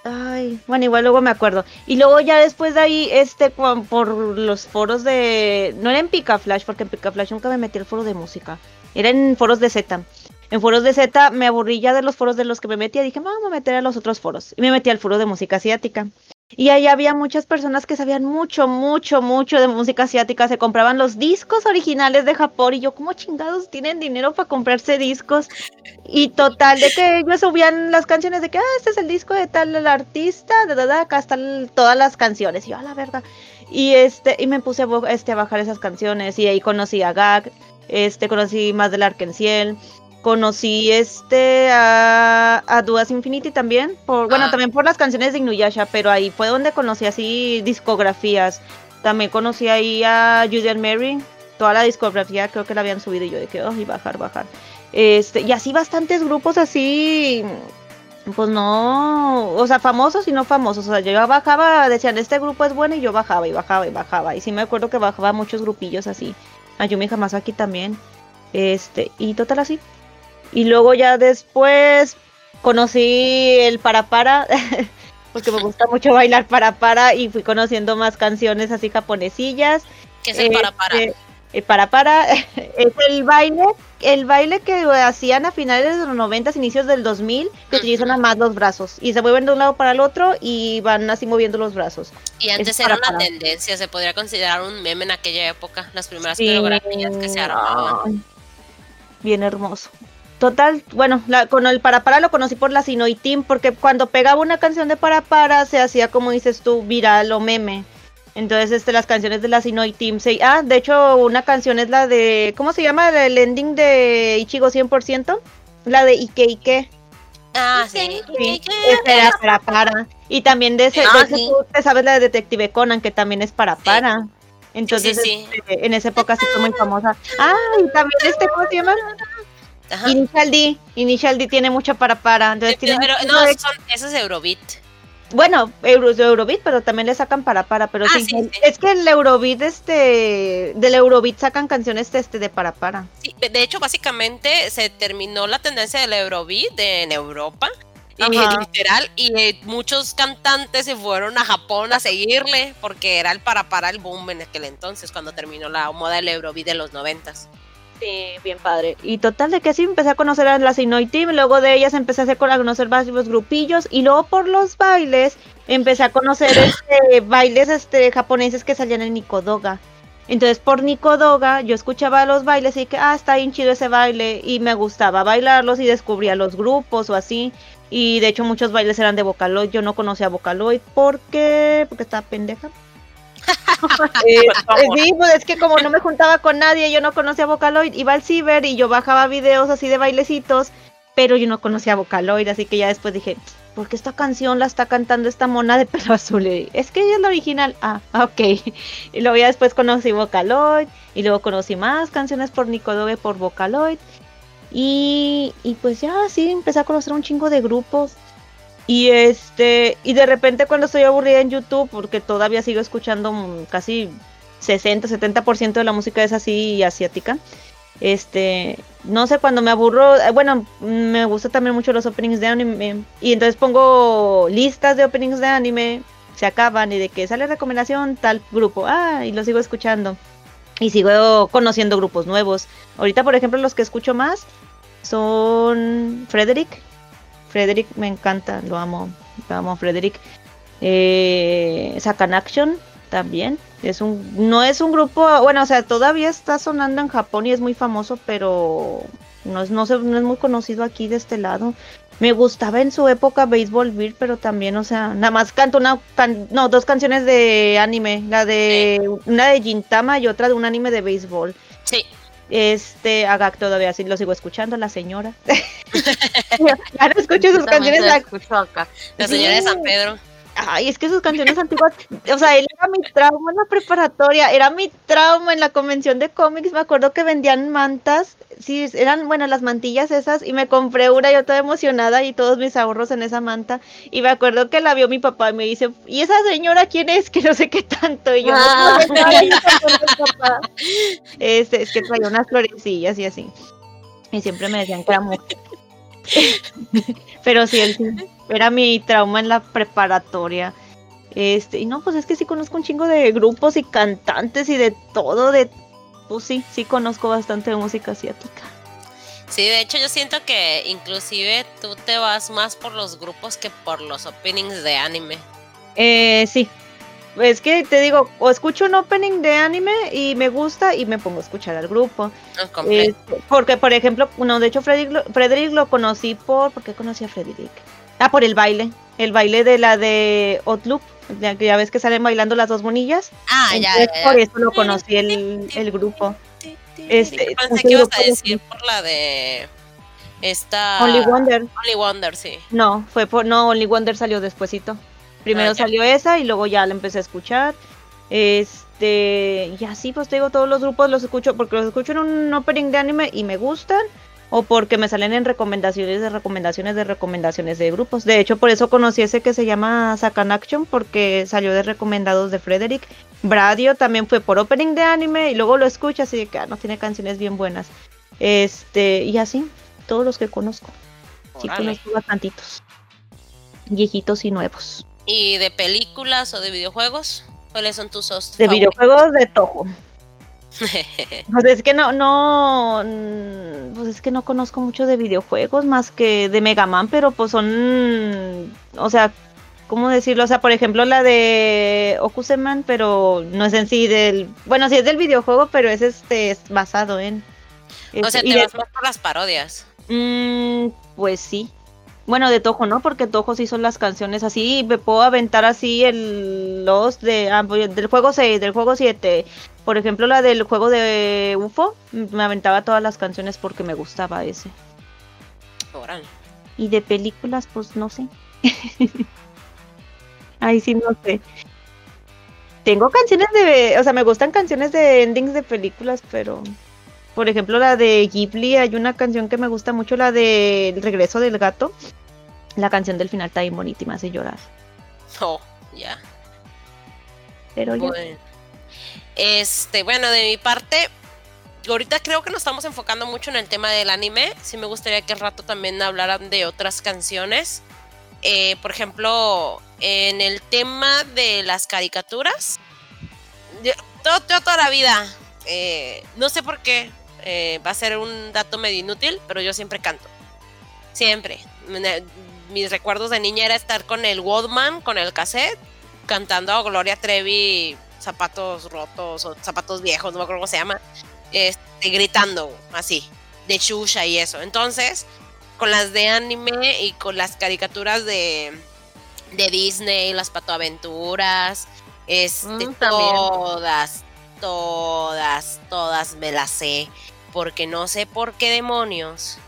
Ay, bueno, igual luego me acuerdo. Y luego ya después de ahí, este, por los foros de... No era en Picaflash, porque en Picaflash nunca me metí el foro de música. Era en foros de Z. En foros de Z me aburrí ya de los foros de los que me metía. Dije, vamos a meter a los otros foros. Y me metí al foro de música asiática. Y ahí había muchas personas que sabían mucho, mucho, mucho de música asiática. Se compraban los discos originales de Japón. Y yo, ¿cómo chingados tienen dinero para comprarse discos? Y total, de que ellos subían las canciones de que, ah, este es el disco de tal artista, de verdad, acá están todas las canciones. Y yo, la verga. Y este, y me puse a, este, a bajar esas canciones. Y ahí conocí a Gag, este, conocí más del Arkenciel conocí este a, a Duas Infinity también, por, bueno, ah. también por las canciones de Inuyasha, pero ahí fue donde conocí así discografías. También conocí ahí a Julian Mary, toda la discografía creo que la habían subido y yo dije, oh, y bajar, bajar. Este, y así bastantes grupos así, pues no, o sea, famosos y no famosos. O sea, yo bajaba, decían, este grupo es bueno y yo bajaba y bajaba y bajaba. Y sí me acuerdo que bajaba muchos grupillos así. Ayumi aquí también. Este, y total así. Y luego ya después conocí el para para, (laughs) porque me gusta mucho bailar para para y fui conociendo más canciones así japonesillas. ¿Qué es el para para? Este, el para para (laughs) es el baile, el baile que hacían a finales de los 90, inicios del 2000, que utilizan nada más los brazos y se mueven de un lado para el otro y van así moviendo los brazos. Y antes era una tendencia, se podría considerar un meme en aquella época, las primeras coreografías que se armaban. Bien hermoso. Total, bueno, con el para para lo conocí por la Sinoy Team, porque cuando pegaba una canción de para para se hacía, como dices tú, viral o meme. Entonces, este, las canciones de la Sinoy Team. Se, ah, de hecho, una canción es la de. ¿Cómo se llama? El ending de Ichigo 100%. La de Ike Ike. Ah, sí. sí. era para para. Y también de ese, ah, tú te sabes la de Detective Conan, que también es para para. Entonces, este, en esa época sí fue muy famosa. Ah, y también este, ¿cómo se llama? Initial D, Initial D tiene mucho para para. Entonces tiene pero, no, eso es Eurobeat. Bueno, Euro, Eurobeat, pero también le sacan para para, pero ah, sí, es que el Eurobeat, este, del Eurobeat sacan canciones este de para para. De hecho, básicamente se terminó la tendencia del Eurobeat en Europa. Y literal, y eh, muchos cantantes se fueron a Japón a seguirle porque era el para para el boom en aquel entonces, cuando terminó la moda del Eurobeat de los noventas. Sí, bien padre. Y total de que sí empecé a conocer a la Sinoi Team, luego de ellas empecé a, conocer varios grupillos y luego por los bailes empecé a conocer este, bailes este, japoneses que salían en Nikodoga. Entonces por Nikodoga yo escuchaba los bailes y que, ah, está bien chido ese baile y me gustaba bailarlos y descubría los grupos o así. Y de hecho muchos bailes eran de Vocaloid, yo no conocía Vocaloid porque, porque estaba pendeja. (laughs) Eh, eh, sí, pues es que como no me juntaba con nadie, yo no conocía Vocaloid, iba al ciber y yo bajaba videos así de bailecitos, pero yo no conocía Vocaloid, así que ya después dije, ¿por qué esta canción la está cantando esta mona de pelo azul? es que ella es la original. Ah, (laughs) ok. Y luego ya después conocí Vocaloid, y luego conocí más canciones por Nicodove por Vocaloid. Y, y pues ya sí, empecé a conocer un chingo de grupos. Y este, y de repente cuando estoy aburrida en YouTube, porque todavía sigo escuchando casi 60, 70% de la música es así asiática. Este, no sé, cuando me aburro, eh, bueno, me gusta también mucho los openings de anime. Y entonces pongo listas de openings de anime, se acaban y de que sale recomendación tal grupo, ah, y lo sigo escuchando. Y sigo conociendo grupos nuevos. Ahorita, por ejemplo, los que escucho más son Frederick, Frederick me encanta, lo amo, lo amo Frederick. Eh, Sacan Action también. Es un, no es un grupo, bueno, o sea, todavía está sonando en Japón y es muy famoso, pero No es, no, se- no es muy conocido aquí de este lado. Me gustaba en su época Baseball Beat, pero también, o sea, nada más canto una, can- no, dos canciones de anime, la de una de Gintama y otra de un anime de béisbol. Sí. Este, Agak todavía sí lo sigo escuchando, la señora. (laughs) (laughs) ya no escucho sus canciones la escucho acá. La señora de. San Pedro. Ay, es que sus canciones antiguas, o sea, él era mi trauma en la preparatoria, era mi trauma en la convención de cómics, me acuerdo que vendían mantas, sí, eran, bueno, las mantillas esas, y me compré una, yo toda emocionada, y todos mis ahorros en esa manta, y me acuerdo que la vio mi papá, y me dice, ¿y esa señora quién es? (laughs) Que no sé qué tanto, y yo, Ah. no, bien contenta, papá. Este, es que traía unas florecillas y así, y siempre me decían que era mujer. (laughs) Pero sí, él sí, era mi trauma en la preparatoria. Este, y no, pues es que sí conozco un chingo de grupos y cantantes y de todo, de pues sí, sí conozco bastante de música asiática. Sí, de hecho yo siento que inclusive tú te vas más por los grupos que por los openings de anime. Eh, sí. Es que te digo, o escucho un opening de anime y me gusta y me pongo a escuchar al grupo. Completo. Este, porque, por ejemplo, no, de hecho, Frederick lo, Frederick lo conocí por. ¿Por qué conocí a Frederick? Ah, por el baile. El baile de la de Outlook. Ya, ves que salen bailando las dos bonillas. ah, ya, Entonces, ya, ya. por eso lo conocí el, el grupo. Este, pensé que ibas a de- decir por la de esta Only Wonder. Only Wonder, sí. No, fue por. No, Only Wonder salió despuesito. Primero Ah, salió esa y luego ya la empecé a escuchar. Este. Y así, pues te digo, todos los grupos los escucho porque los escucho en un opening de anime y me gustan. O porque me salen en recomendaciones de recomendaciones de recomendaciones de grupos. De hecho, por eso conocí ese que se llama Sakan Action, porque salió de recomendados de Frederick. Bradio también fue por opening de anime y luego lo escuchas y de que ah, no tiene canciones bien buenas. Este, y así, todos los que conozco. Sí, conozco bastantitos. Viejitos y nuevos. ¿Y de películas o de videojuegos? ¿Cuáles son tus hosts De favoritos? videojuegos de Toho. (laughs) Pues es que no, no, mm, pues es que no conozco mucho de videojuegos más que de Mega Man, pero pues son, o sea, ¿cómo decirlo? O sea, por ejemplo la de Okuseman, pero no es en sí del, bueno, sí es del videojuego, pero es este, es basado en. o sea, este, te de- vas más por las parodias. Mm, pues sí. Bueno, de Tojo no, porque Tojo sí son las canciones así. Me puedo aventar así el los de ah, del juego 6, del juego 7. Por ejemplo, la del juego de UFO, me aventaba todas las canciones porque me gustaba ese. Órale. Y de películas, pues no sé. (laughs) Ahí sí no sé. Tengo canciones de, o sea, me gustan canciones de endings de películas, pero por ejemplo la de Ghibli, hay una canción que me gusta mucho, la de El regreso del gato. La canción del final está bien bonita y me hace llorar. Oh, ya. Pero. Bueno. Este, bueno, de mi parte, ahorita creo que nos estamos enfocando mucho en el tema del anime. Sí me gustaría que al rato también hablaran de otras canciones. Eh, por ejemplo, en el tema de las caricaturas, yo, todo- toda la vida, eh, no sé por qué, eh, va a ser un dato medio inútil, pero yo siempre canto. Siempre. Mis recuerdos de niña era estar con el Walkman, con el cassette, cantando a Gloria Trevi, zapatos rotos o zapatos viejos, no me acuerdo cómo se llama, este, gritando así, de Shusha y eso. Entonces, con las de anime y con las caricaturas de, de Disney, las patoaventuras, este, Mm, todas, todas, todas me las sé, porque no sé por qué demonios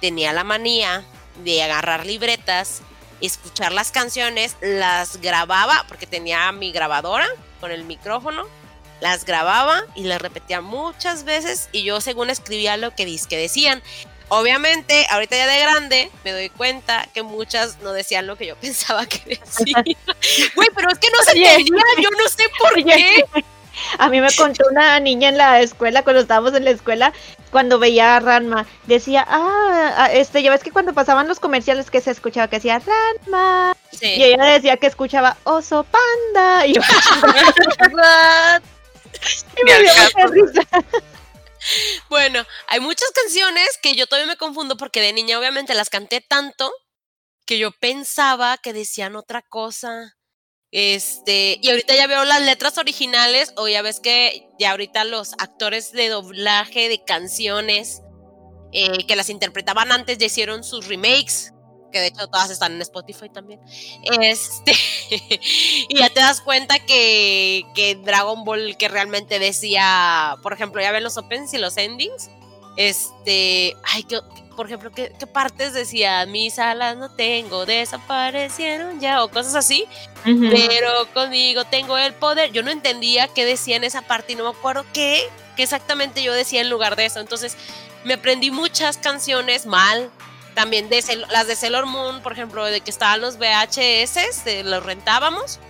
tenía la manía de agarrar libretas, escuchar las canciones, las grababa, porque tenía mi grabadora con el micrófono, las grababa y las repetía muchas veces y yo según escribía lo que que decían. Obviamente, ahorita ya de grande, me doy cuenta que muchas no decían lo que yo (laughs) pensaba que decían. (laughs) Güey, pero es que no se entendía, yo no sé por qué. A mí me contó una niña en la escuela, cuando estábamos en la escuela, cuando veía a Ranma, decía, ah, ah, este, ya ves que cuando pasaban los comerciales que se escuchaba que decía Ranma, y Sí. ella decía que escuchaba Oso Panda, (laughs) y, yo- (laughs) y me dio mucha risa. Bueno, hay muchas canciones que yo todavía me confundo porque de niña obviamente las canté tanto que yo pensaba que decían otra cosa. Este, y ahorita ya veo las letras originales, o ya ves que ya ahorita los actores de doblaje de canciones eh, que las interpretaban antes ya hicieron sus remakes, que de hecho todas están en Spotify también. Este, (laughs) y ya te das cuenta que, que Dragon Ball que realmente decía, por ejemplo, ya ven los opens y los endings. Este, ay, que, por ejemplo, ¿qué, ¿qué, partes decía? Mis alas no tengo, desaparecieron ya, o cosas así. Uh -huh. Pero conmigo tengo el poder. Yo no entendía qué decía en esa parte y no me acuerdo qué, qué exactamente yo decía en lugar de eso. Entonces, me aprendí muchas canciones mal. También de las de Sailor Moon, por ejemplo, de que estaban los VHS, de, los rentábamos.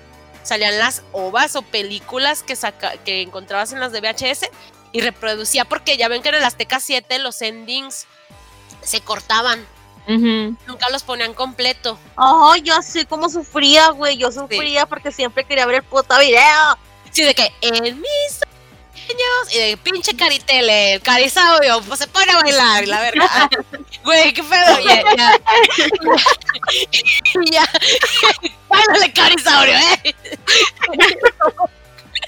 Salían las ovas o películas que, saca, que encontrabas en las de VHS y reproducía, porque ya ven que en el Azteca 7 los endings se cortaban. Uh -huh. Nunca los ponían completo. Oh, yo sé cómo sufría, güey. Yo sufría sí. porque siempre quería ver el puto video. Sí, de que en mis sueños y de pinche caritele, el carisaurio, pues se pone a bailar, la verdad. (laughs) Güey, qué pedo. Ya, ya. (laughs) ya. (laughs) Báilale, carisaurio, eh.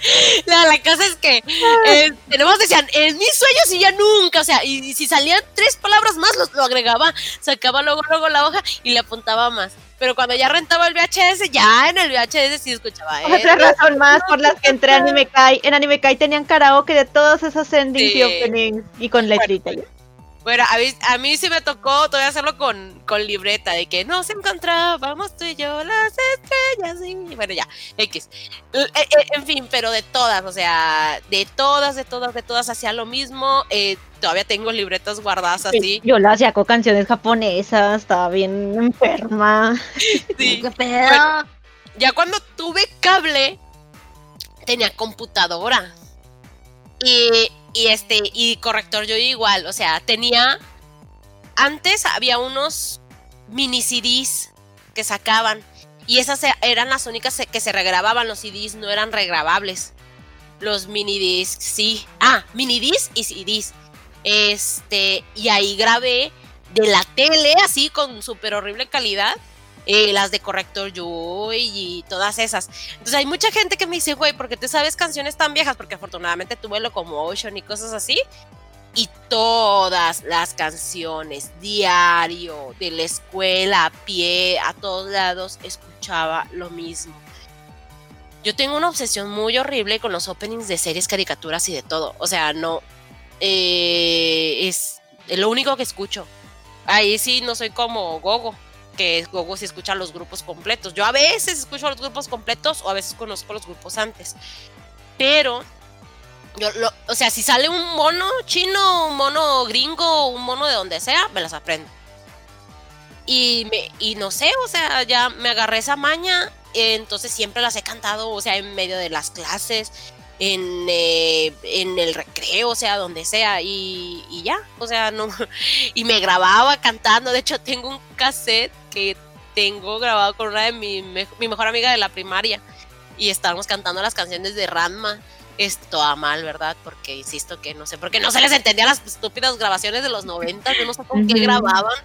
(laughs) La, la, cosa es que eh, tenemos, decían, en mis sueños y ya nunca, o sea, y, y si salían tres palabras más, lo, lo, agregaba, sacaba luego, luego la hoja y le apuntaba más. Pero cuando ya rentaba el VHS, ya en el VHS sí escuchaba. Eh, Otra razón más por las que entré a (laughs) Anime Kai. En Anime Kai tenían karaoke de todos esos endings sí. y openings y con letrita. Bueno, bueno, a mí, a mí sí me tocó todavía hacerlo con, con libreta, de que nos encontrábamos tú y yo las estrellas, y bueno, ya, X. Eh, eh, en fin, pero de todas, o sea, de todas, de todas, de todas, hacía lo mismo. Eh, todavía tengo libretas guardadas así. Yo las hacía con canciones japonesas, estaba bien enferma. (laughs) Sí. ¿Qué pedo? Bueno, ya cuando tuve cable, tenía computadora. Y y este, y corrector yo igual, o sea, tenía, antes había unos mini CDs que sacaban y esas eran las únicas que se regrababan, los CDs no eran regrabables. Los mini discs, sí. Ah, mini discs y CDs. Este, y ahí grabé de la tele, así con súper horrible calidad, eh, las de Corrector Joy y todas esas. Entonces hay mucha gente que me dice, güey, ¿por qué te sabes canciones tan viejas? Porque afortunadamente tuve Locomotion y cosas así. Y todas las canciones, diario, de la escuela, a pie, a todos lados, escuchaba lo mismo. Yo tengo una obsesión muy horrible con los openings de series, caricaturas y de todo. O sea, no. Eh, es lo único que escucho. Ahí sí no soy como Gogo que Gogo si escucha los grupos completos. Yo a veces escucho los grupos completos o a veces conozco los grupos antes. Pero, yo lo, o sea, si sale un mono chino, un mono gringo, un mono de donde sea, me las aprendo. Y, me, y no sé, o sea, ya me agarré esa maña, entonces siempre las he cantado, o sea, en medio de las clases, en, eh, en el recreo, o sea, donde sea, y, y, ya, o sea, no, (laughs) y me grababa cantando, de hecho tengo un cassette que tengo grabado con una de mi, me, mi mejor amiga de la primaria, y estábamos cantando las canciones de Ranma, es toda mal, ¿verdad? Porque insisto que no sé, porque no se les entendía las estúpidas grabaciones de los 90, yo no sé con qué grababan,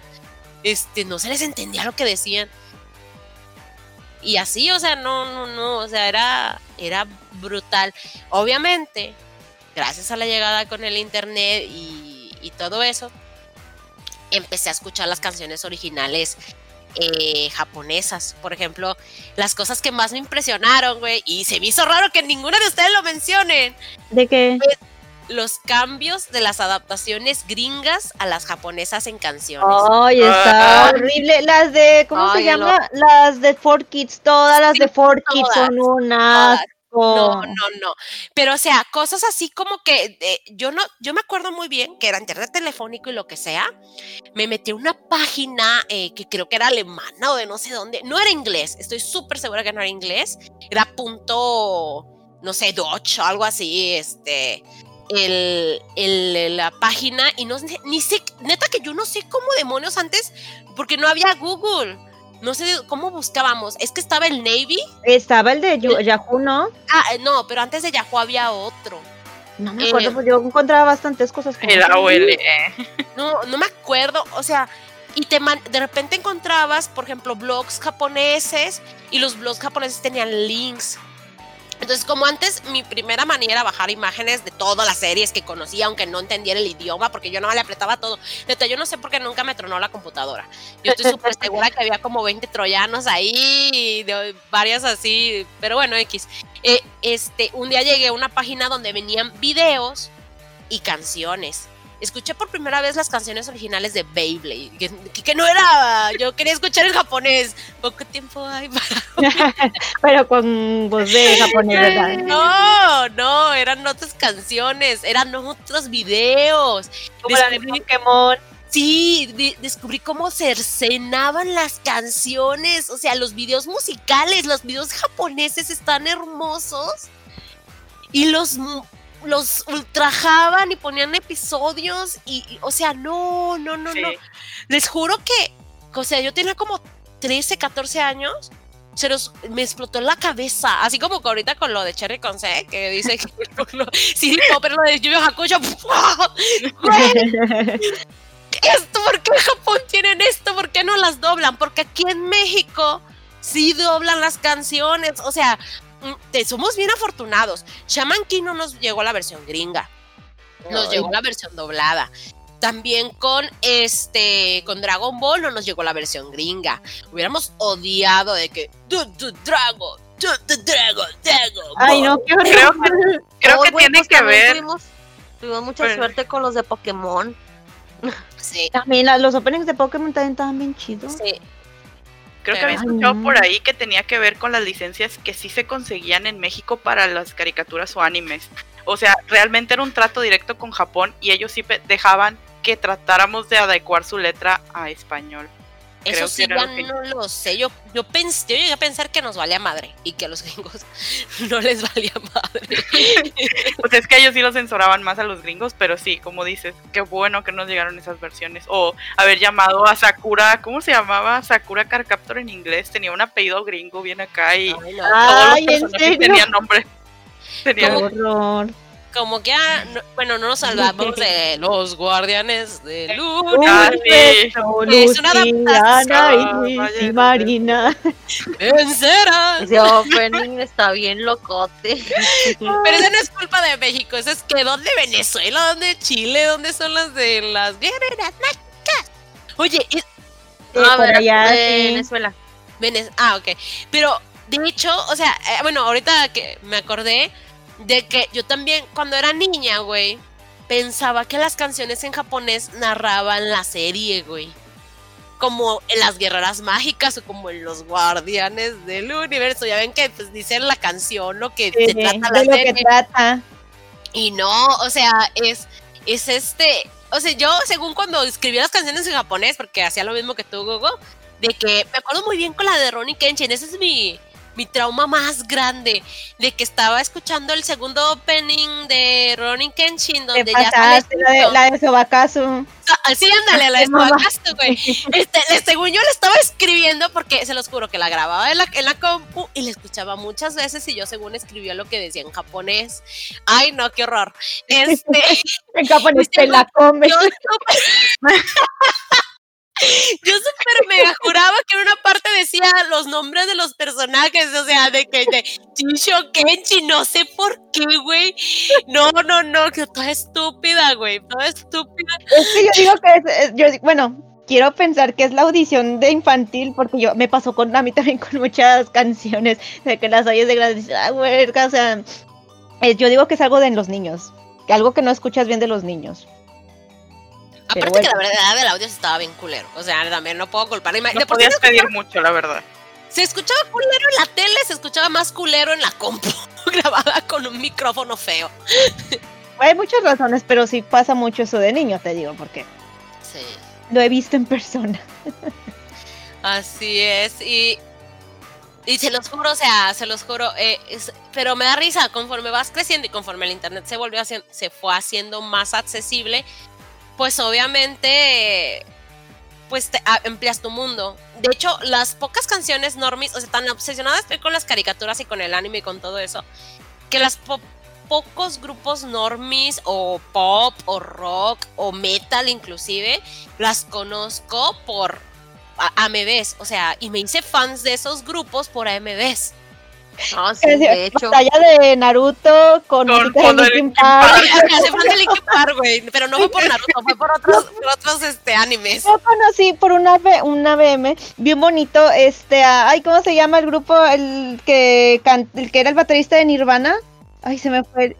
este, no se les entendía lo que decían. Y así, o sea, no, no, no, o sea, era, era brutal. Obviamente, gracias a la llegada con el internet y, y todo eso, empecé a escuchar las canciones originales eh, japonesas. Por ejemplo, las cosas que más me impresionaron, güey, y se me hizo raro que ninguno de ustedes lo mencionen. ¿De qué? Los cambios de las adaptaciones gringas a las japonesas en canciones. Ay, está ah. horrible. Las de, ¿cómo Ay, se llama? No. Las de Four Kids, todas las sí, de Four Kids son unas. No, no, no. Pero, o sea, cosas así como que eh, yo no, yo me acuerdo muy bien que era internet telefónico y lo que sea. Me metí a una página eh, que creo que era alemana o de no sé dónde. No era inglés, estoy súper segura que no era inglés. Era punto, no sé, Dodge o algo así, este el, el, la página y no ni sé, neta que yo no sé cómo demonios antes, porque no había Google. No sé cómo buscábamos. Es que estaba el Navy. Estaba el de Yahoo, ¿no? Ah, no, pero antes de Yahoo había otro. No me acuerdo, eh, pues yo encontraba bastantes cosas. Era OL. No, no me acuerdo. O sea, y te man, de repente encontrabas, por ejemplo, blogs japoneses y los blogs japoneses tenían links Entonces, como antes, mi primera manera era bajar imágenes de todas las series que conocía, aunque no entendiera el idioma, porque yo no le apretaba todo. Neta, yo no sé por qué nunca me tronó la computadora. Yo estoy súper segura que había como 20 troyanos ahí, de varias así, pero bueno, X. Eh, este, un día llegué a una página donde venían videos y canciones escuché por primera vez las canciones originales de Beyblade, que, no era, yo quería escuchar en japonés, poco tiempo hay para... (laughs) Pero con voz de japonés, ¿verdad? No, no, eran otras canciones, eran otros videos. Como la de Pokémon. Sí, descubrí cómo cercenaban las canciones, o sea, los videos musicales, los videos japoneses están hermosos. Y los los ultrajaban y ponían episodios y, o sea, no, no, no, no. Les juro que, o sea, yo tenía como 13, 14 años, se los, me explotó la cabeza, así como que ahorita con lo de Cherry Conce, que dice que (laughs) sí, pero lo de Yu Hakusho, (laughs) esto, ¿por qué en Japón tienen esto? ¿Por qué no las doblan? Porque aquí en México sí doblan las canciones, o sea, Mm, somos bien afortunados. Shaman King no nos llegó la versión gringa. Nos llegó la versión doblada. También con este con Dragon Ball no nos llegó la versión gringa. Hubiéramos odiado de que Dragon, Dragon, Dragon. Ay, no, qué Creo que, creo que tiene pues que ver. Tuvimos, tuvimos mucha suerte con los de Pokémon. Sí. También los openings de Pokémon también estaban bien chidos. Sí. Creo que había escuchado por ahí que tenía que ver con las licencias que sí se conseguían en México para las caricaturas o animes. O sea, realmente era un trato directo con Japón y ellos sí dejaban que tratáramos de adecuar su letra a español. Eso sí, ya no lo sé. Yo, yo, pensé, yo llegué a pensar que nos valía madre y que a los gringos (laughs) no les valía madre. (laughs) pues es que ellos sí lo censuraban más a los gringos, pero sí, como dices, qué bueno que nos llegaron esas versiones. O haber llamado a Sakura, ¿cómo se llamaba? Sakura Carcaptor en inglés. Tenía un apellido gringo bien acá y todos los personajes tenían nombre. (laughs) Tenía horror como que, ah, bueno, no nos (laughs) salvamos de los guardianes de luz. es una adaptación. Y, Marina. Vencerán. Ese opening está bien locote. (laughs) Pero eso no es culpa de México, eso es que ¿dónde Venezuela? ¿Dónde Chile? ¿Dónde son las de las guerreras Oye, es... a ver, Venezuela. ah, ok. Pero, de hecho, o sea, eh, bueno, ahorita que me acordé de que yo también, cuando era niña, güey, pensaba que las canciones en japonés narraban la serie, güey. Como en las guerreras mágicas o como en los guardianes del universo. Ya ven que pues, dicen la canción lo que se trata la serie. que trata. Y no, o sea, es, es este. O sea, yo, según cuando escribía las canciones en japonés, porque hacía lo mismo que tú, Gogo, de que me acuerdo muy bien con la de Ronnie Kenshin. Ese es mi, mi trauma más grande de que estaba escuchando el segundo opening de Ronin Kenshin donde ya sale la de, la de Sobakazu. Ah, sí, ándale, la de (laughs) Sobakazu, güey. (laughs) Este, según yo le estaba escribiendo porque se los juro que la grababa en la, en la compu y la escuchaba muchas veces y yo según escribía lo que decía en japonés. Ay, no, qué horror. (laughs) Este, en japonés te la comes. Yo súper mega juraba que en una parte decía los nombres de los personajes, o sea, de que de Chisho Kenchi, no sé por qué, güey. No, no, no, que toda estúpida, güey, toda estúpida. Es que yo digo que es, yo, bueno, quiero pensar que es la audición de infantil, porque yo me pasó con a mí también con muchas canciones de que las oyes de grandes, ah, güey, o sea, yo digo que es algo de los niños, algo que no escuchas bien de los niños. Aparte que la verdad del audio estaba bien culero. O sea, también no puedo culpar. No podías pedir mucho, la verdad. Se escuchaba culero en la tele, se escuchaba más culero en la compu, (laughs) grabada con un micrófono feo. Hay muchas razones, pero sí pasa mucho eso de niño, te digo, porque sí. lo he visto en persona. Así es, y, y se los juro, o sea, se los juro, eh, pero me da risa, conforme vas creciendo y conforme el internet se volvió haciendo, se fue haciendo más accesible, pues obviamente pues te amplias tu mundo. De hecho, las pocas canciones normis, o sea, tan obsesionadas estoy con las caricaturas y con el anime y con todo eso, que las pocos grupos normis o pop o rock o metal inclusive, las conozco por AMVs, o sea, y me hice fans de esos grupos por AMVs. No, sí, de hecho. Batalla de Naruto con, Con fondo de Linkin Park. Park. Se fue de Linkin Park, güey. Pero no fue por (laughs) Naruto, fue por otros, por otros este, animes. Yo conocí por una, una VM bien bonito, este, ay, ¿cómo se llama el grupo? El que, can- el que era el baterista de Nirvana. Ay, se me fue.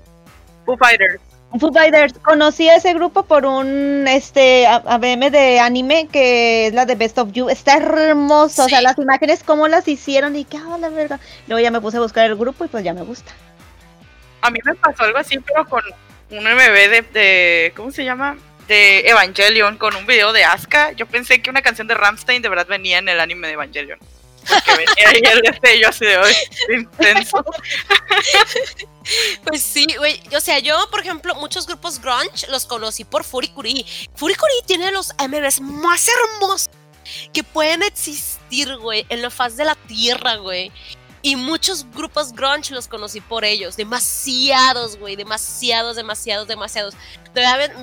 Foo Fighters. Foo Fighters. Conocí a ese grupo por un, este, a- AVM de anime que es la de Best of You. Está hermoso, o sea, las imágenes, cómo las hicieron y que, ah, la verga. Luego ya me puse a buscar el grupo y pues ya me gusta. A mí me pasó algo así, pero con un MV de, de ¿cómo se llama? De Evangelion, con un video de Asuka. Yo pensé que una canción de Ramstein de verdad venía en el anime de Evangelion. Porque venía ahí el destello así de hoy, intenso. (laughs) Pues sí, güey. O sea, yo, por ejemplo, muchos grupos grunge los conocí por Furikuri. Furikuri tiene los MVs más hermosos que pueden existir, güey, en la faz de la tierra, güey. Y muchos grupos grunge los conocí por ellos. Demasiados, güey. Demasiados, demasiados, demasiados.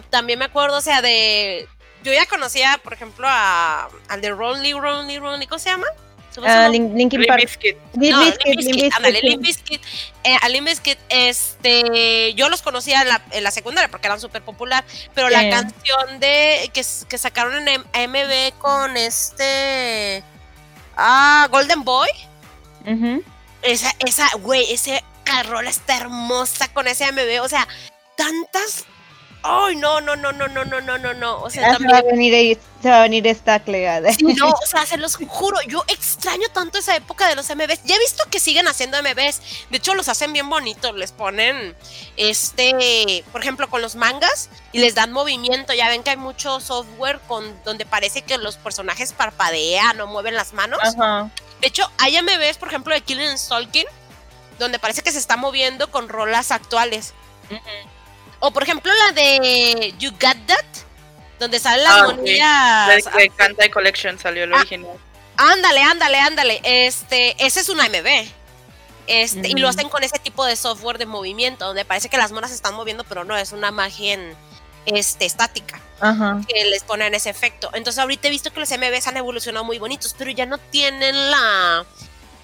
También me acuerdo, o sea, de. Yo ya conocía, por ejemplo, a, al de Ronly, Ronly, Ronly, ¿cómo se llama? ¿Cómo se Ah, llama? Lin- Linkin Park. Limp Bizkit, Limp. Eh, a Limp Bizkit, este, yo los conocía en la, en la secundaria porque eran súper popular, pero la Sí. canción de que, sacaron en MB con este, ah, Golden Boy, Ujú. esa, esa, güey, ese carrola está hermosa con ese MB, o sea, tantas, ay, no, no, no, no, no, no, no, no, no, o sea, Ah, se va a también venir, se va a venir esta clegada. Sí, no, (laughs) o sea, se los juro, yo extraño tanto esa época de los MVs. Ya he visto que siguen haciendo MVs. De hecho, los hacen bien bonitos. Les ponen, este, por ejemplo, con los mangas y les dan movimiento. Ya ven que hay mucho software con donde parece que los personajes parpadean o mueven las manos. Ajá. De hecho, hay MVs, por ejemplo, de Killing and Stalking, donde parece que se está moviendo con rolas actuales. O por ejemplo, la de You Got That, donde salen las Ah, sí. monillas. De, Collection salió el Ah. original. Ándale, ándale, ándale. Este, ese es una MB. Este, y lo hacen con ese tipo de software de movimiento, donde parece que las monas se están moviendo, pero no, es una magia en, este, estática Ajá. que les ponen ese efecto. Entonces ahorita he visto que los MBs han evolucionado muy bonitos, pero ya no tienen la...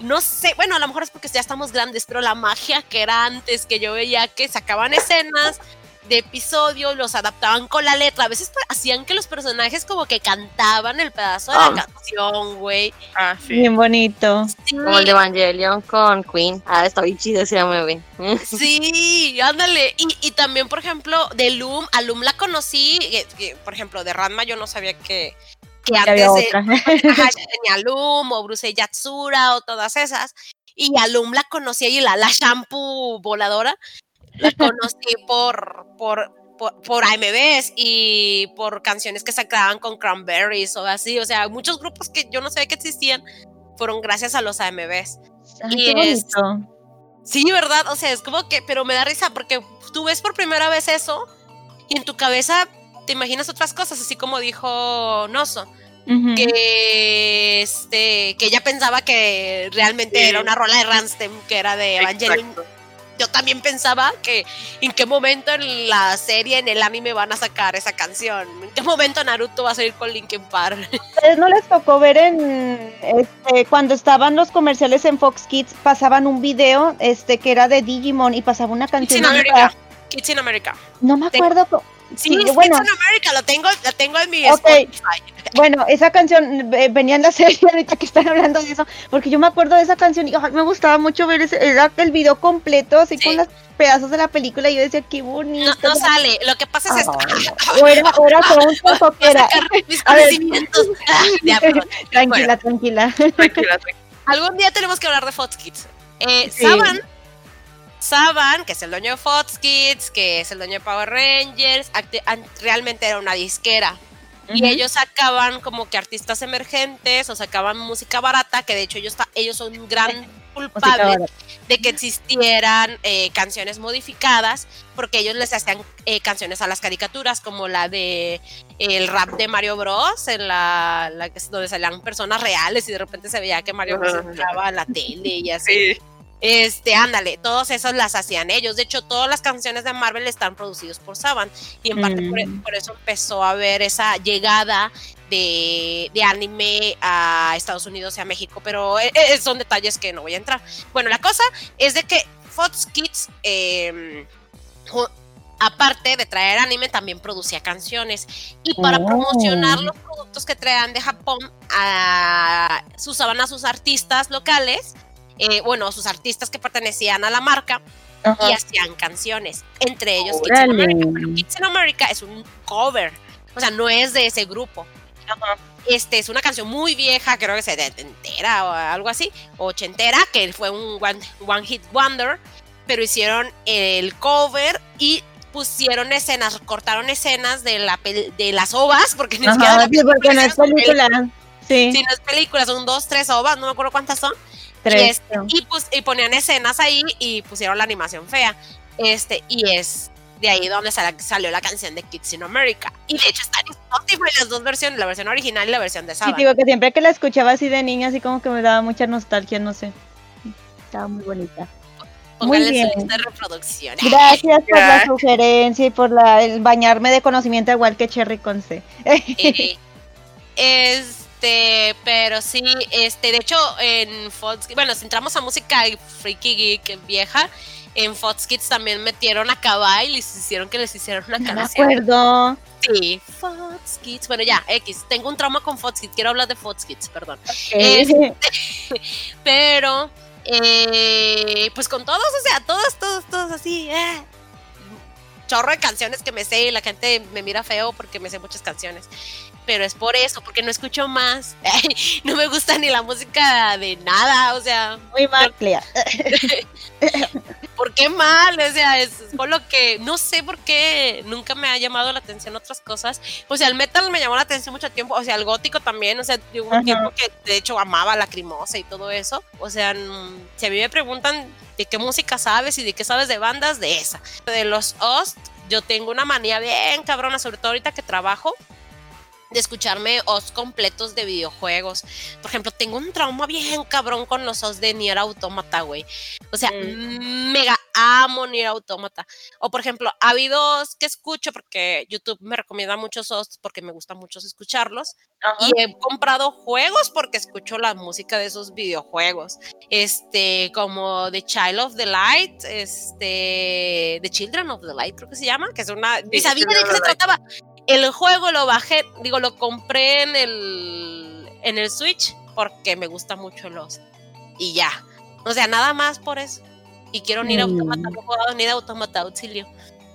No sé, bueno, a lo mejor es porque ya estamos grandes, pero la magia que era antes, que yo veía que sacaban escenas de episodios, los adaptaban con la letra. A veces pa- hacían que los personajes como que cantaban el pedazo de la Ah. canción, güey. Ah, sí. Bien bonito. Sí, Como el de Evangelion con Queen. Ah, está bien chido ese MV. (laughs) Sí, ándale. Y, y también, por ejemplo, de Loom, a Loom la conocí, que- que, por ejemplo, de Ranma yo no sabía que, que antes había de, otra. ajá, ya (laughs) tenía Loom o Bruce Yatsura o todas esas. Y a Loom la conocí y la, la shampoo voladora la conocí por, por, por, por AMVs y por canciones que sacaban con Cranberries o así. O sea, muchos grupos que yo no sabía que existían fueron gracias a los AMVs. Ay, Y qué es-. Sí, ¿verdad? O sea, es como que, pero me da risa porque tú ves por primera vez eso y en tu cabeza te imaginas otras cosas, así como dijo Noso, que este, que ella pensaba que realmente Sí. era una rola de Rammstein, que era de Evangelion. Exacto. Yo también pensaba que en qué momento en la serie, en el anime van a sacar esa canción. En qué momento Naruto va a salir con Linkin Park. ¿Ustedes no les tocó ver en este, cuando estaban los comerciales en Fox Kids pasaban un video este que era de Digimon y pasaba una Kids canción in de- America. Kids in America. no me acuerdo Sí, Sí, bueno. America, lo tengo, la tengo en mi Ok. Spotify. bueno esa canción eh, venía en la (laughs) serie ahorita que están hablando de eso porque yo me acuerdo de esa canción y me gustaba mucho ver ese, era el video completo así Sí. con los pedazos de la película y yo decía qué bonito No, no sale. Lo que pasa es esto. (laughs) o era o era solo un trozo que era mis conocimientos. (laughs) Ah, ya, tranquila tranquila Tranquila, tranquila. Algún día tenemos que hablar de Fox Kids. Eh, Sí. Saban, Saban, que es el dueño de Fox Kids, que es el dueño de Power Rangers, realmente era una disquera. Y Ujú. ellos sacaban como que artistas emergentes o sacaban música barata, que de hecho ellos, ellos son un gran (laughs) culpable de que existieran eh, canciones modificadas, porque ellos les hacían eh, canciones a las caricaturas, como la de el rap de Mario Bros, en la, la donde salían personas reales y de repente se veía que Mario Bros entraba a la tele y así. Sí. Este, ándale, todos esos las hacían ellos. De hecho, todas las canciones de Marvel están producidos por Saban. Y en parte por, Mm. por eso empezó a haber esa llegada de, de anime a Estados Unidos y a México. Pero eh, eh, son detalles que no voy a entrar. Bueno, la cosa es de que Fox Kids, eh, aparte de traer anime, también producía canciones. Y para Oh. promocionar los productos que traían de Japón, a, usaban a sus artistas locales, eh, bueno, sus artistas que pertenecían a la marca, y hacían canciones. Entre ellos Kids in. America. Pero Kids in America es un cover, o sea, no es de ese grupo. Este es una canción muy vieja, creo que se entera o algo así, ochentera, que fue un one, one hit wonder, pero hicieron el cover y pusieron escenas, cortaron escenas de la de las ovas, porque ni Ajá, sí, porque no es película. Sí, Sí, no es película, son dos, tres ovas, no me acuerdo cuántas son. Y, pues, y ponían escenas ahí y pusieron la animación fea. Este, y es de ahí donde sal- salió la canción de Kids in America. Y de hecho está en Spotify las dos versiones, la versión original y la versión de Sí, Saba. digo que siempre que la escuchaba así de niña, así como que me daba mucha nostalgia, no sé. Estaba muy bonita. Muy bien. reproducción. Gracias por la (laughs) sugerencia y por la, el bañarme de conocimiento igual que Cherry con C. Eh, este, pero sí, este, de hecho, en Fox, bueno, si entramos a música freaky geek vieja, en Fox Kids también metieron a Kawaii y les hicieron que les hicieron una No me canción. acuerdo. Sí, Fox Kids. Bueno, ya, X. Tengo un trauma con Fox Kids. Quiero hablar de Fox Kids, perdón. Eh, (laughs) Pero, eh, pues con todos, o sea, todos, todos, todos así. eh. Chorro de canciones que me sé y la gente me mira feo porque me sé muchas canciones. Pero es por eso, porque no escucho más. (laughs) no me gusta ni la música de nada, o sea, muy mal. (laughs) ¿por qué mal? O sea, es por lo que no sé por qué nunca me ha llamado la atención otras cosas. O sea, el metal me llamó la atención mucho tiempo, o sea, el gótico también, o sea, hubo un tiempo que de hecho amaba la crimosa y todo eso. O sea, si a mí me preguntan de qué música sabes y de qué sabes de bandas, de esa. De los Ost, yo tengo una manía bien cabrona, sobre todo ahorita que trabajo de escucharme os completos de videojuegos. Por ejemplo, tengo un trauma bien cabrón con los os de Nier Automata, güey. O sea, mega amo Nier Automata. O por ejemplo, ha habido os que escucho porque YouTube me recomienda muchos os porque me gusta mucho escucharlos. Y he comprado juegos porque escucho la música de esos videojuegos. Este, como The Child of the Light, este, The Children of the Light, creo que se llama, que es una. Ni sabía de qué se trataba. El juego lo bajé, digo, lo compré en el, en el Switch porque me gusta mucho los. Y ya. O sea, nada más por eso. Y quiero Nier Mm. Automata, no he jugado Nier Automata, auxilio.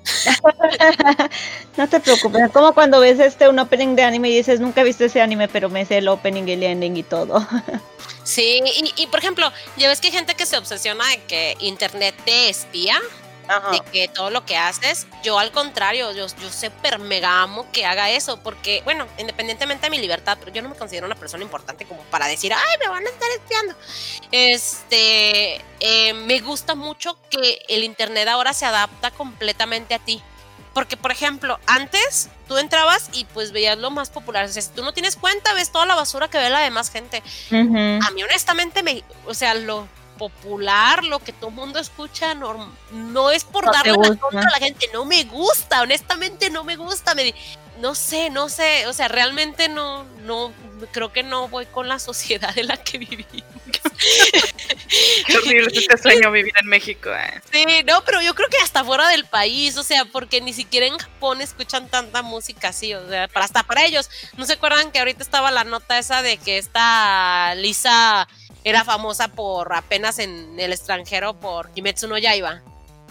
(laughs) no te preocupes, es como cuando ves este un opening de anime y dices, nunca he visto ese anime, pero me sé el opening y el ending y todo. Sí, y, y, por ejemplo, ya ves que hay gente que se obsesiona de que internet te espía, de que todo lo que haces, yo al contrario, yo, yo súper mega amo que haga eso, porque, bueno, independientemente de mi libertad, pero yo no me considero una persona importante como para decir, ay, me van a estar espiando. Este, eh, me gusta mucho que el internet ahora se adapta completamente a ti. Porque, por ejemplo, antes tú entrabas y pues veías lo más popular. O sea, si tú no tienes cuenta, ves toda la basura que ve la demás gente. Ujú. A mí honestamente me, o sea, lo popular, lo que todo el mundo escucha, no, no es por No darle la contra a la gente, no me gusta, honestamente no me gusta, me, no sé, no sé, o sea, realmente no, no, creo que no voy con la sociedad en la que viví. Qué horrible es este sueño vivir en México. eh. Sí, no, pero yo creo que hasta fuera del país, o sea, porque ni siquiera en Japón escuchan tanta música así, o sea, para, hasta para ellos. ¿No se acuerdan que ahorita estaba la nota esa de que esta Lisa era famosa por apenas en el extranjero por Kimetsu no Yaiba?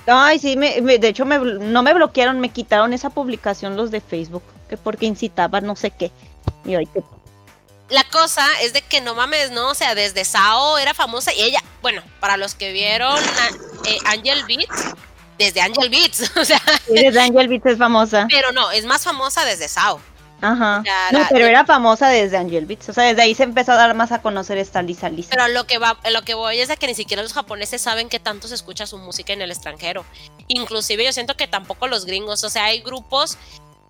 Ay, sí, me, me- de hecho me, no me bloquearon, me quitaron esa publicación los de Facebook, que porque incitaba no sé qué. Y qué- La cosa es de que no mames, ¿no? O sea, desde Sao era famosa y ella, bueno, para los que vieron eh, Angel Beats, desde Angel Beats, (laughs) o sea, sí, desde Angel Beats es famosa. pero no, es más famosa desde Sao. Ajá. O sea, No, la- pero era famosa desde Angel Beats. O sea, desde ahí se empezó a dar más a conocer esta Lisa Lisa. Pero lo que va, lo que voy es de que ni siquiera los japoneses saben que tanto se escucha su música en el extranjero. Inclusive yo siento que tampoco los gringos. O sea, hay grupos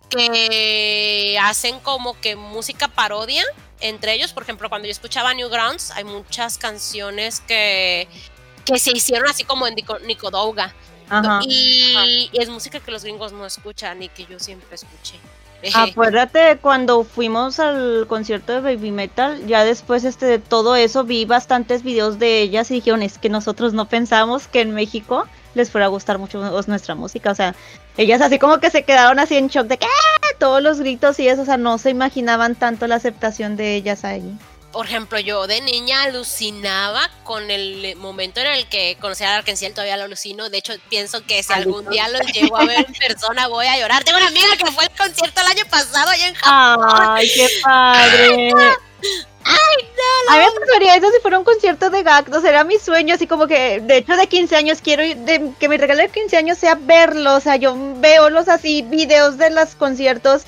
que hacen como que música parodia entre ellos. Por ejemplo, cuando yo escuchaba Newgrounds, hay muchas canciones que que se hicieron así como en Nico- Nicodouga. Ajá. Y es música que los gringos no escuchan y que yo siempre escuché. (laughs) Acuérdate cuando fuimos al concierto de Baby Metal, ya después este de todo eso vi bastantes videos de ellas y dijeron es que nosotros no pensamos que en México les fuera a gustar mucho nuestra música, o sea, ellas así como que se quedaron así en shock de que ¡ah! todos los gritos y eso, o sea, no se imaginaban tanto la aceptación de ellas ahí. Por ejemplo, yo de niña alucinaba con el momento en el que conocí a Arkenciel, todavía lo alucino. De hecho, pienso que si algún día los llego a ver en persona voy a llorar. Tengo una amiga que fue al concierto el año pasado allá en Japón. ¡Ay, qué padre! ¡Ay, A mí me pasaría eso si fuera un concierto de Gactos, era mi sueño, así como que, de hecho, de 15 años quiero de- que mi regalo de 15 años sea verlos, o sea, yo veo los así, videos de los conciertos,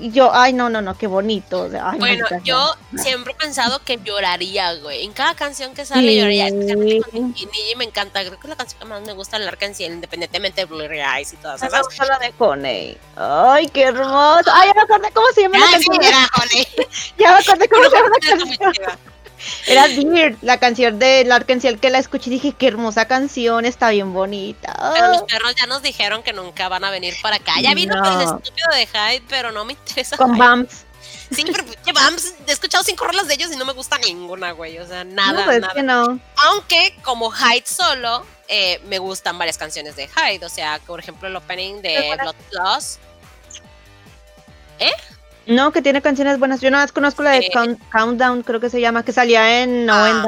y yo, ay, no, no, no, qué bonito. ay, Bueno, yo siempre he pensado que lloraría, güey. En cada canción que sale lloraría. Niji. Me encanta. Creo que es la canción que más me gusta de la Arkansas, independientemente de Blurry Eyes y todas esas. gusta la de Honey. Ay, qué hermoso. Ay, ya me acordé cómo se llama la Ah, sí, canción. era, joder. Ya me acordé cómo se llama la canción. Era Dear, la canción de Larkensiel que la escuché y dije, qué hermosa canción, está bien bonita. Pero los perros ya nos dijeron que nunca van a venir para acá. Ya vino No. el estúpido de Hyde, pero no me interesa. Con. Bumps. Sí, pero Bams, he escuchado cinco rolas de ellos y no me gusta ninguna, güey. O sea, nada, no, pues nada. que no. Aunque como Hyde solo, eh, me gustan varias canciones de Hyde. O sea, por ejemplo, el opening de. Blood Plus. No, que tiene canciones buenas. Yo nada más conozco la de. Count- Countdown, creo que se llama, que salía en No Ah.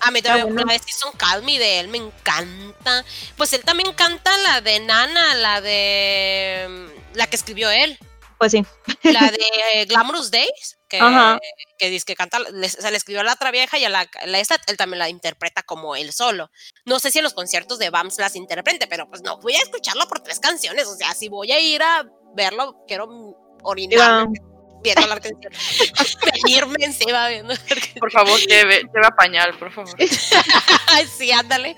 A mí también bueno. de Season Call Me de él me encanta. Pues él también canta la de Nana, la de. mm, La que escribió él. Pues sí. La de (laughs) eh, Glamorous Days. Que, Ajá. que dice que canta, le, se le escribió a la otra vieja y a la, la esta, él también la interpreta como él solo. No sé si en los conciertos de Bams las interprete, pero pues no, voy a escucharlo por tres canciones. O sea, si voy a ir a verlo, quiero orinar viendo la canción. (laughs) Venirme encima viendo la. Por favor, lleve, lleva pañal, por favor. (laughs) Sí, ándale.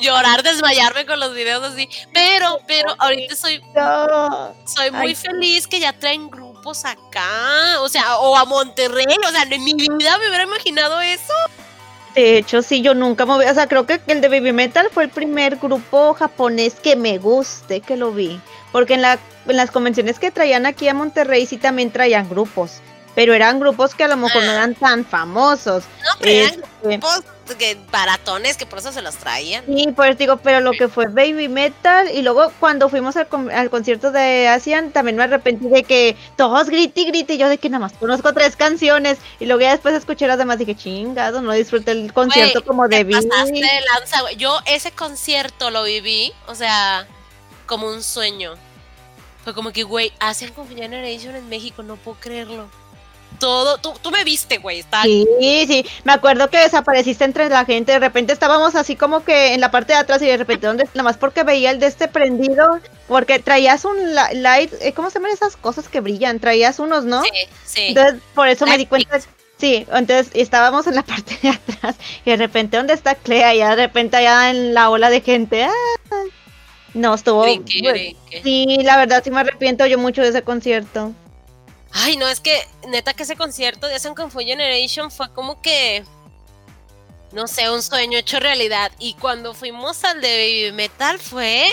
Llorar, desmayarme con los videos así. Pero, pero ahorita soy, soy muy Ay. feliz que ya traen grupos acá. O sea, o a Monterrey. O sea, en mi vida me hubiera imaginado eso. De hecho, sí, yo nunca me voy. O sea, creo que el de Baby Metal fue el primer grupo japonés que me guste, que lo vi. Porque en, la, en las convenciones que traían aquí a Monterrey sí también traían grupos. Pero eran grupos que a lo mejor no Ah. eran tan famosos. No, pero eran Este, grupos que, baratones que por eso se los traían. Sí, pues digo, pero lo que fue Baby Metal y luego cuando fuimos al, con- al concierto de Asian también me arrepentí de que todos grite y grite y yo de que nada más conozco tres canciones y luego ya después escuché las demás y dije chingado, no disfruté el concierto como Te debí. pasaste de lanza. Yo ese concierto lo viví, o sea, como un sueño. Fue como que, güey, hacen con Generation en México, no puedo creerlo. Todo, tú, tú me viste, güey. Estaba Sí, sí, me acuerdo que desapareciste entre la gente, de repente estábamos así como que en la parte de atrás y de repente donde nada más porque veía el de este prendido, porque traías un light, eh, ¿cómo se llaman esas cosas que brillan? Traías unos, ¿no? Sí, sí. Entonces, por eso me di cuenta. Sí, entonces estábamos en la (laughs) parte de atrás y de repente, ¿dónde está Clea? Y de repente allá en la ola de gente. ¡ah! No, estuvo. Brinque, bueno, brinque. Sí, la verdad sí me arrepiento yo mucho de ese concierto. Ay, no, es que neta que ese concierto de Asian Kung Fu Generation fue como que. No sé, un sueño hecho realidad. Y cuando fuimos al de Baby Metal fue.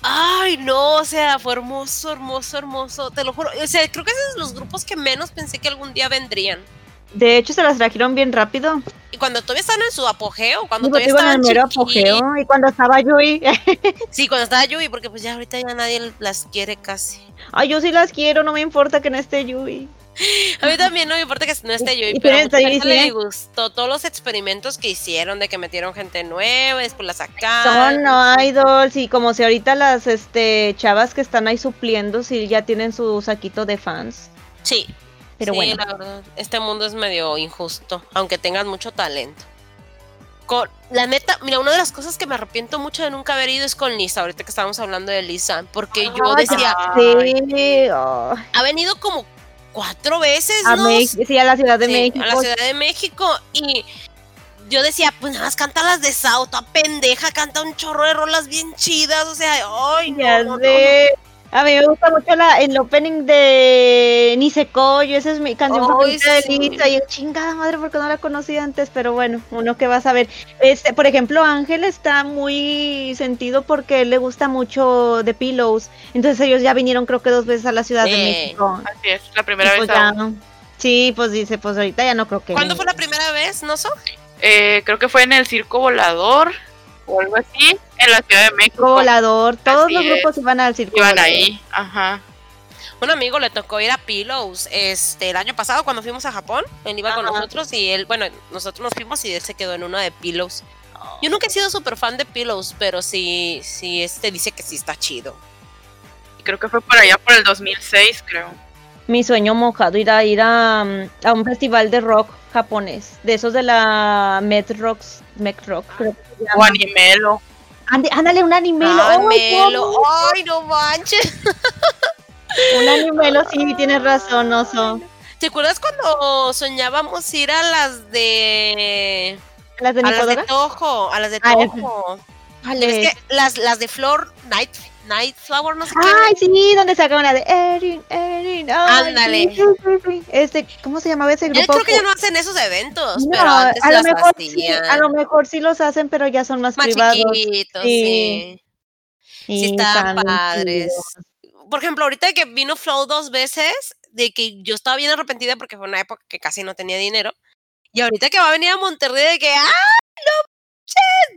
Ay, no, o sea, fue hermoso, hermoso, hermoso. Te lo juro. O sea, creo que esos son los grupos que menos pensé que algún día vendrían. De hecho, se las trajeron bien rápido. Y cuando todavía estaban en su apogeo, cuando todavía digo, en estaban el apogeo. Y cuando estaba Yui. (laughs) Sí, cuando estaba Yui, porque pues ya ahorita ya nadie las quiere casi. Ay, yo sí las quiero, no me importa que no esté Yui. A mí también no me importa que no esté Yui, pero a le sí. gustó todos los experimentos que hicieron de que metieron gente nueva, después la sacaron. Son no idols y como si ahorita las este chavas que están ahí supliendo, si ya tienen su saquito de fans. Sí, Pero sí, bueno. la verdad, este mundo es medio injusto, aunque tengas mucho talento. Con, la neta, mira, una de las cosas que me arrepiento mucho de nunca haber ido es con Lisa, ahorita que estábamos hablando de Lisa, porque yo decía, Sí, ha venido como cuatro veces, a sí, a la Ciudad de Sí, México. A la Ciudad de México. Y yo decía, pues nada más canta las de Sao, toda pendeja, canta un chorro de rolas bien chidas. O sea, ay, no, Ya no, no, sé. A mí me gusta mucho la, el opening de Nisekoyo, esa es mi canción Ay, favorita de sí. Lisa. Y yo, chingada madre, porque no la conocí antes, pero bueno, uno que va a saber. Este, por ejemplo, Ángel está muy sentido porque él le gusta mucho The Pillows. Entonces ellos ya vinieron creo que dos veces a la Ciudad de México. Así es, la primera pues vez. ya- sí, pues dice, pues ahorita ya no creo que. ¿Cuándo fue la primera vez, Noso? Eh, creo que fue en el Circo Volador o algo así, en la Ciudad de México. Volador, todos Así los grupos iban al circo. Iban ahí, ajá. Un amigo le tocó ir a Pillows este el año pasado cuando fuimos a Japón. Él iba con nosotros y él, bueno, nosotros nos fuimos y él se quedó en una de Pillows. Yo nunca he sido súper fan de Pillows, pero sí, sí, este dice que sí está chido. Y creo que fue por allá por el 2006, creo. Mi sueño mojado ir a ir a, mm, a un festival de rock japonés, de esos de la Met Rocks, Met Rock, creo que se O. Animelo. Ande- Ándale, un animelo. Ay, ¡Ay, no manches. (laughs) Un animelo, sí, tienes razón, oso. ¿Te acuerdas cuando soñábamos ir a las de ¿Las de a las de? Toho, a las de Ah, Toho? Vale. Es que las, las de Flor Night Night Flower, no sé Ay, sí, donde sacaban la de Erin, Erin. Ándale. sí, sí, sí, sí. Este, ¿cómo se llamaba ese qué. Yo grupo? creo que ya no hacen esos eventos, No, pero antes a lo las mejor sí, a lo mejor sí los hacen, pero ya son más, más privados. chiquitos, Sí. sí. Sí, estaban están padres. chidos. Por ejemplo, ahorita que vino Flow dos veces, de que yo estaba bien arrepentida porque fue una época que casi no tenía dinero. Y ahorita que va a venir a Monterrey, de que, ¡ah! No,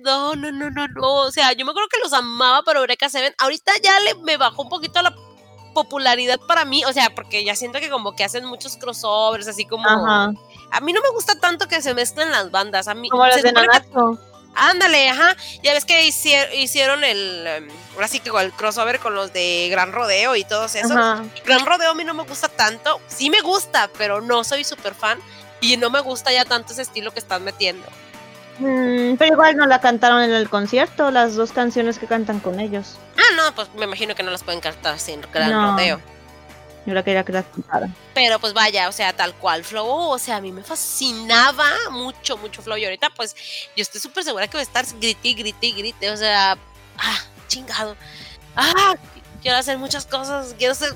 no, no, no, no. O sea, yo me acuerdo que los amaba para Eureka Seven. Ahorita ya le me bajó un poquito la popularidad para mí. O sea, porque ya siento que como que hacen muchos crossovers, así como. Ajá. A mí no me gusta tanto que se mezclen las bandas. A mí Como las de Nanatsu. Ándale, ajá. Ya ves que hici- hicieron el. em, ahora sí que el crossover con los de Gran Rodeo y todos esos. Ajá. Gran Rodeo a mí no me gusta tanto. Sí me gusta, pero no soy súper fan. Y no me gusta ya tanto ese estilo que están metiendo. Mm, pero igual no la cantaron en el concierto, las dos canciones que cantan con ellos. Ah, no, pues me imagino que no las pueden cantar sin Gran No. Rodeo. Yo la quería que las cantaran. Pero pues vaya, o sea, tal cual Flow, o sea, a mí me fascinaba mucho, mucho Flow. Y ahorita pues yo estoy súper segura que va a estar grite, grite, grite. O sea, ah, chingado. Ah, quiero hacer muchas cosas. Quiero ser,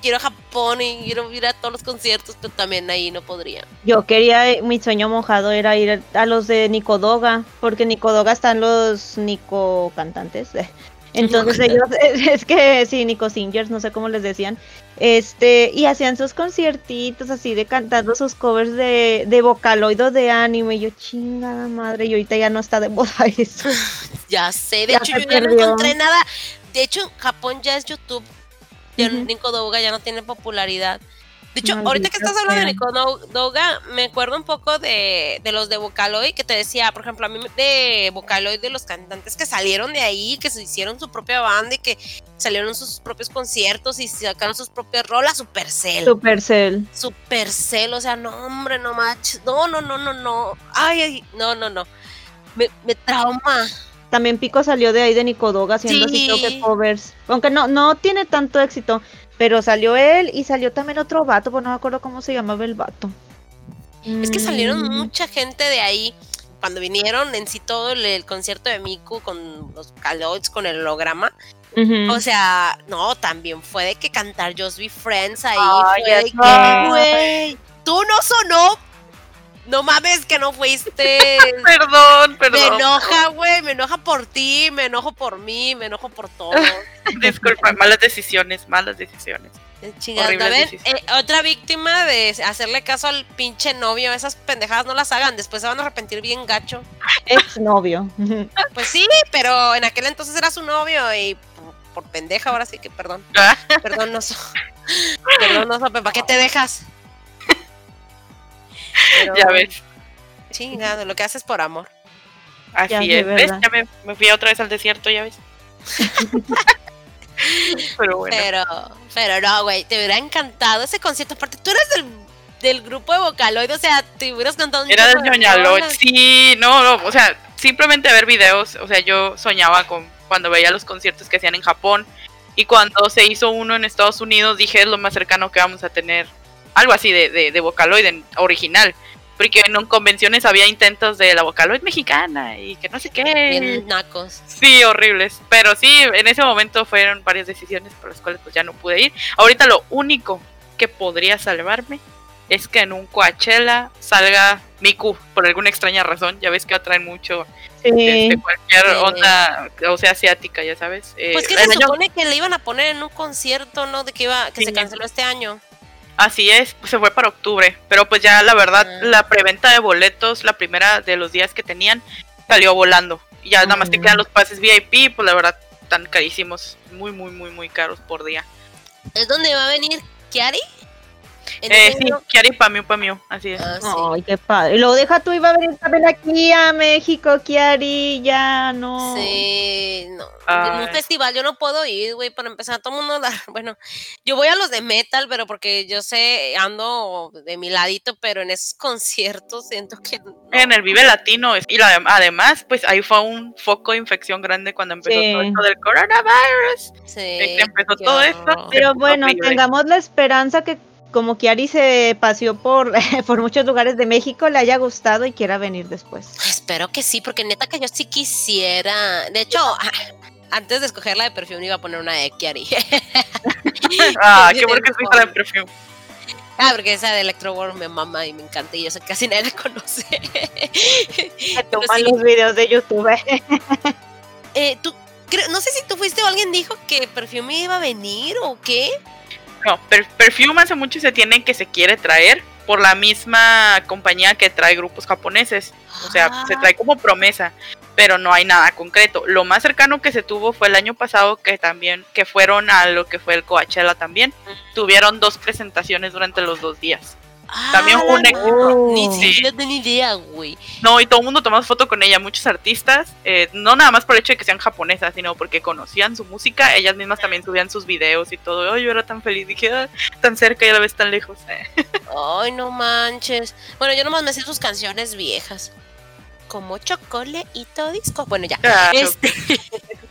quiero a Japón y quiero ir a todos los conciertos, pero también ahí no podría. Yo quería, mi sueño mojado era ir a los de Nicodoga, porque en Nicodoga están los Nico cantantes. (laughs) Entonces ellos, (laughs) es que sí, Nico Singers, no sé cómo les decían, este, y hacían sus conciertitos así de cantando sus covers de, de vocaloido de anime. Y yo, chingada madre, y ahorita ya no está de moda eso. (laughs) Ya sé, de Ya hecho yo ya no perdió. encontré nada. De hecho, Japón ya es YouTube. Ya. Nico Douga ya no tiene popularidad. De hecho, Maldita ahorita que estás hablando de. Nico Dou- Douga, me acuerdo un poco de, de los de Vocaloid que te decía, por ejemplo, a mí de Vocaloid, de los cantantes que salieron de ahí, que se hicieron su propia banda y que salieron sus propios conciertos y sacaron sus propias rolas, Supercell. Supercell. Supercell, o sea, no, hombre, no manches. No, no, no, no, no. Ay, ay, no, no, no. Me, me trauma. También Pico salió de ahí de Nicodoga haciendo así creo que Sí. covers. Aunque no, no tiene tanto éxito. Pero salió él y salió también otro vato, pues no me acuerdo cómo se llamaba el vato. Es que salieron Mm, mucha gente de ahí. Cuando vinieron en sí todo el, el concierto de Miku con los Caloids, con el holograma. O sea, no, también fue de que cantar Just Be Friends ahí. Fue de que, güey, tú no sonó. No mames que no fuiste. (laughs) Perdón, me perdón. enoja, güey, me enoja por ti, me enojo por mí, me enojo por todo. (laughs) Disculpa, malas decisiones, malas decisiones. Chingada, Horribles ¿ven? decisiones. Eh, otra víctima de hacerle caso al pinche novio, esas pendejadas no las hagan, después se van a arrepentir bien gacho. Ex novio. (laughs) Pues sí, pero en aquel entonces era su novio y por, por pendeja ahora sí que perdón. Ah, Perdón, no so- Perdón, no so- ¿para qué te dejas? Pero, ya ves, Chingado, lo que haces por amor. así Ya es. Ya me, me fui otra vez al desierto, ya ves. (laughs) Pero bueno. Pero, pero no, güey, te hubiera encantado ese concierto. Aparte, tú eres del, del grupo de Vocaloid, o sea, te hubieras cantado un Era del rolas. Sí, no, no, o sea, simplemente ver videos, o sea, yo soñaba con cuando veía los conciertos que hacían en Japón y cuando se hizo uno en Estados Unidos dije es lo más cercano que vamos a tener, algo así de, de, de Vocaloid en- original, porque en convenciones había intentos de la Vocaloid mexicana y que no sé qué. Bien nacos. Sí, horribles. Pero sí, en ese momento fueron varias decisiones por las cuales pues ya no pude ir. Ahorita lo único que podría salvarme es que en un Coachella salga Miku por alguna extraña razón. Ya ves que atraen mucho este, cualquier Sí. onda, o sea, asiática, ya sabes. Eh, Pues que se año- supone que le iban a poner en un concierto, ¿no? De que iba, que Sí. se canceló este año. Así es, se fue para octubre, pero pues ya la verdad, Ah. la preventa de boletos, la primera de los días que tenían, salió volando. Y ya nada más te quedan los pases VIP, pues la verdad, tan carísimos, muy, muy, muy, muy caros por día. ¿Es donde va a venir Kiari? ¿En Eh, ese sí, año? Kiari Pamiu Pamiu, así es. Ah, sí. Ay, qué padre. Luego deja tú, iba a venir también aquí a México, Kiari, ya no. Sí, no. Ay. En un festival yo no puedo ir, güey, para empezar, todo el mundo, la- (laughs) bueno, yo voy a los de metal, pero porque yo sé, ando de mi ladito, pero en esos conciertos siento que no. En el Vive Latino, es- y la- además, pues ahí fue un foco de infección grande cuando empezó Sí. todo esto del coronavirus. Sí, que empezó todo esto. Pero bueno, tengamos la esperanza que como Kiari se paseó por, (laughs) por muchos lugares de México, le haya gustado y quiera venir después. Espero que sí, porque neta que yo sí quisiera. De hecho, antes de escoger la de perfume iba a poner una de Kiari. (laughs) Ah, qué bueno que de soy para el favor. perfume. Ah, porque esa de Electro World me mama y me encanta y yo sé que casi nadie la conoce. (laughs) Toman sí, los videos de YouTube. eh, tú, creo- no sé si tú fuiste o alguien dijo que Perfume iba a venir o qué. No, per- Perfume hace mucho se tiene que se quiere traer por la misma compañía que trae grupos japoneses. O sea, Ah. se trae como promesa, pero no hay nada concreto. Lo más cercano que se tuvo fue el año pasado que también, que fueron a lo que fue el Coachella también. Tuvieron dos presentaciones durante los dos días. También Ah, fue un éxito. Ni Sí. siquiera tenía idea, güey. No, y todo el mundo tomamos foto con ella, muchos artistas, eh, no nada más por el hecho de que sean japonesas, sino porque conocían su música, ellas mismas también subían sus videos y todo. Ay, yo era tan feliz, dije, "Ah, tan cerca y a la vez tan lejos. Eh. (laughs) Ay, no manches. Bueno, yo nomás me sé sus canciones viejas. Como Chocoleito Disco. Bueno, ya. Claro. Este.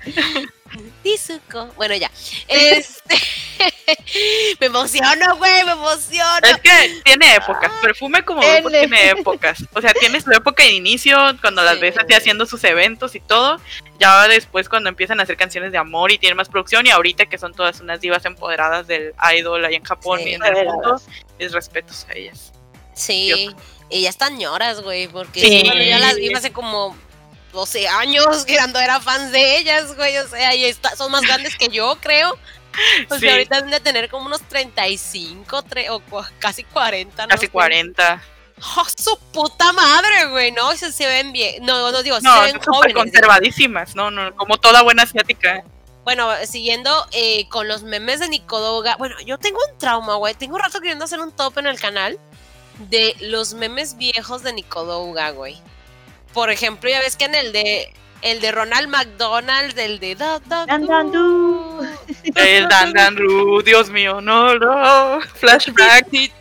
(laughs) Dizuko. Bueno, ya. Este. (laughs) me emociono, güey, me emociono. Es que tiene épocas, perfume como grupo N. tiene épocas. O sea, tiene su época de inicio, cuando las Sí. ves así haciendo sus eventos y todo. Ya después cuando empiezan a hacer canciones de amor y tienen más producción. Y ahorita que son todas unas divas empoderadas del idol ahí en Japón Sí. y en el mundo, es respetos a ellas. Sí. Y ya están ñoras, güey, porque Sí. bueno, yo las vi hace como 12 años (laughs) cuando era fan de ellas, güey. O sea, y está- son más grandes que yo, creo. O sea, Sí. ahorita deben de tener como unos 35 tre- o cua- casi 40, ¿no? Casi sé. 40. ¡Oh, su puta madre, güey! No, se, se ven bien. No, no digo, No, se ven jóvenes. conservadísimas, no, no, como toda buena asiática. Bueno, siguiendo eh, con los memes de Nicodoga. Bueno, yo tengo un trauma, güey. Tengo un rato queriendo hacer un top en el canal de los memes viejos de Nicodoga, güey. Por ejemplo, ya ves que en el de el de Ronald McDonald, el de da, da, Dan, dan, du. El Dan Dan Ru, Dios mío, no, no. Flashback. Ti.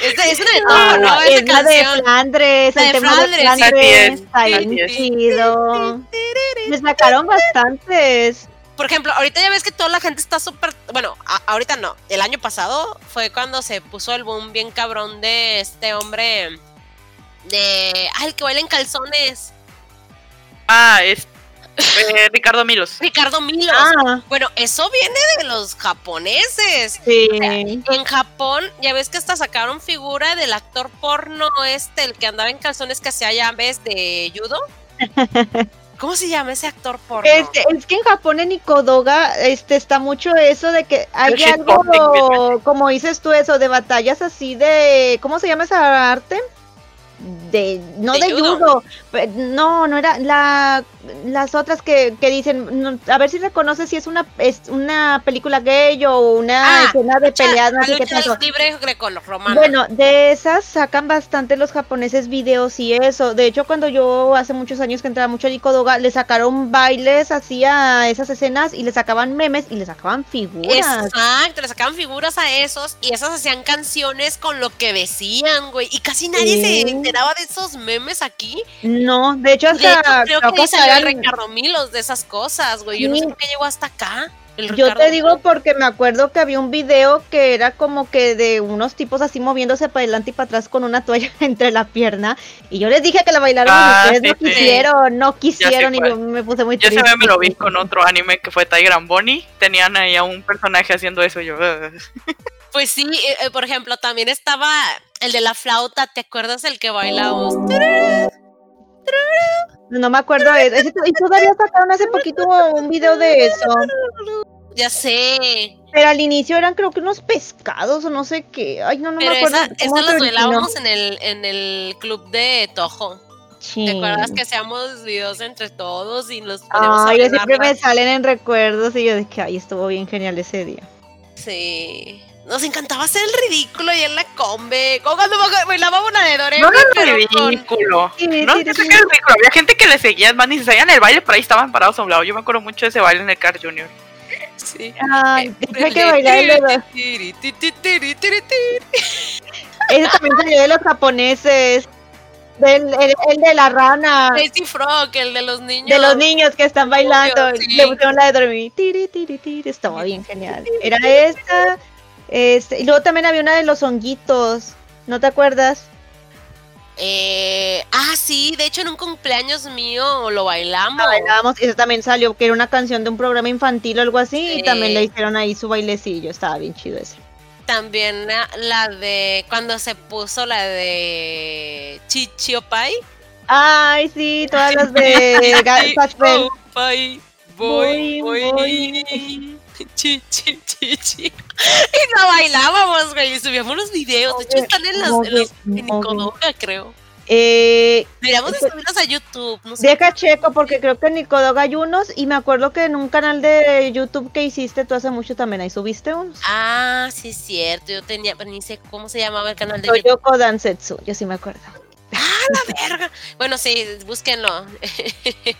Es de- es una de todo, Ah, ¿no? es Esa la de canción. Flandres, La el de tema Flandres, de. Flandres, chido. Me sacaron bastantes. Por ejemplo, ahorita ya ves que toda la gente está súper. Bueno, a- ahorita no. El año pasado fue cuando se puso el boom bien cabrón de este hombre. De. ¡Ay, el que baila en calzones! Ah, es eh, (laughs) Ricardo Milos. Ricardo Milos. Ah, Bueno, eso viene de los japoneses. sí. En Japón, ya ves que hasta sacaron figura del actor porno este, el que andaba en calzones que hacía llaves de judo. (laughs) ¿Cómo se llama ese actor porno? Este, es que en Japón en Ikodoga este, está mucho eso de que hay El algo, como dices tú, eso de batallas así de, ¿cómo se llama esa arte? De, no De de, judo. judo, no, no era, la, las otras que, que dicen, no, a ver si reconoces si es una, es una película gay o una Ah, escena de Lucha- peleas, no sé qué lucha tanto. libre greco-romana. Bueno, de esas sacan bastante los japoneses videos y eso. De hecho, cuando yo hace muchos años que entraba mucho a Ikodoga, le sacaron bailes así a esas escenas y le sacaban memes y le sacaban figuras. Exacto, le sacaban figuras a esos y esas hacían canciones con lo que decían, güey. Y casi nadie Sí. se enteraba de esos memes aquí. No, de hecho De hecho, hasta creo que sacan- Ricardo Milos de esas cosas, güey. Yo no sé por qué llegó hasta acá. El Yo te digo porque me acuerdo que había un video que era como que de unos tipos así moviéndose para adelante y para atrás con una toalla (laughs) entre la pierna. Y yo les dije que la bailaron Ah, y ustedes sí, no sí. quisieron, no quisieron y yo me puse muy Yo triste. ese me lo vi con otro anime que fue Tiger and Bonnie. Tenían ahí a un personaje haciendo eso. y Yo. Pues sí, eh, eh, por ejemplo, también estaba el de la flauta, ¿te acuerdas el que bailamos? No me acuerdo de ese, y todavía sacaron hace poquito un video de eso. Ya sé, Pero al inicio eran creo que unos pescados o no sé qué. Ay, no, no pero me acuerdo. esa, esa originó. bailábamos en el, en el club de Tojo. Sí. ¿Te acuerdas que hacíamos videos entre todos y los a Ay, yo siempre me salen en recuerdos y yo de que ay, estuvo bien genial ese día. Sí. Nos encantaba hacer el ridículo y en la combe. Como cuando bailábamos una de Doremi, No era pero con- ridículo. Sí, No, sí, no sí. sé qué es ridículo. Había gente que le seguía más ni se sabían el baile, pero ahí estaban parados a un lado. Yo me acuerdo mucho de ese baile en el Car Junior. Sí. Ay, hay que de bailar el de los- tiri, tiri, tiri, tiri, tiri, tiri. Ese también salió de los japoneses. Del, el, el de la rana. Crazy Frog, el de los niños. De los niños que están bailando. Sí. Le pusieron la de dormir. Tiri, tiri, tiri. Estaba bien genial. Era esta. Este, y luego también había una de los honguitos. ¿No te acuerdas? Eh, ah, sí, de hecho en un cumpleaños mío lo bailamos. La bailábamos. Eso también salió, que era una canción de un programa infantil o algo así. Y también le hicieron ahí su bailecillo. Estaba bien chido ese. También la, la de cuando se puso la de Chichiopai. Ay, sí, todas las de. (laughs) Chichiopai, voy, Voy, voy. Chi, chi, chi, chi. Y la bailábamos, güey, y subíamos los videos. De hecho, están en, los, en, los, en oye, Nicodoga, creo. Eh, Deberíamos de Este- subirlos a YouTube. No sé. Deja checo porque creo que en Nicodoga hay unos y me acuerdo que en un canal de YouTube que hiciste tú hace mucho también ahí subiste unos. Ah, sí, es cierto. Yo tenía, pero ni sé cómo se llamaba el canal de YouTube. Toyoko Dansetsu, yo sí me acuerdo. la verga. Bueno, sí, búsquenlo. (laughs)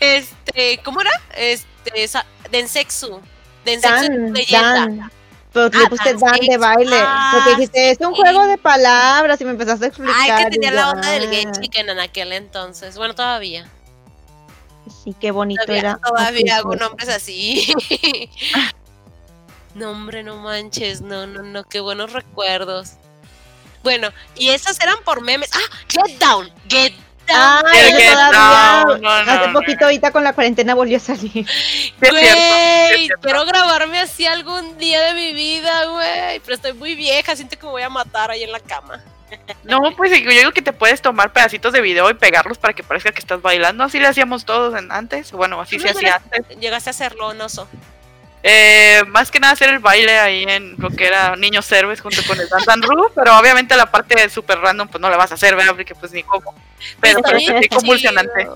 este, ¿cómo era? Este, sa- Densexu es Dan, leyenda. Dan. Pero Ah, le pusiste Dan de baile. Ah, porque dijiste, es un sí. juego de palabras y me empezaste a explicar. Ay, que tenía la onda del ah, Genshiken en aquel entonces. Bueno, todavía. Sí, qué bonito Todavía, era. todavía hago nombres así. (laughs) no, hombre, no manches. No, no, no. Qué buenos recuerdos. Bueno, y esas eran por memes. ¡Ah! Get Down. Get Down. El ese Get todavía. Down, no, no, Hace no. poquito ahorita con la cuarentena volvió a salir. Sí, es cierto, sí, Güey, es cierto. quiero grabarme así algún día de mi vida, güey. Pero estoy muy vieja, siento que me voy a matar ahí en la cama. No, pues yo digo que te puedes tomar pedacitos de video y pegarlos para que parezca que estás bailando. Así le hacíamos todos en- antes. Bueno, así se hacía antes. Llegaste a hacerlo, no so. Eh, más que nada hacer el baile ahí en lo que era Niños Héroes junto con el Dan Dan Ru, pero obviamente la parte de super random pues no la vas a hacer, ¿verdad? Porque pues ni cómo. Pero sí, convulsionante.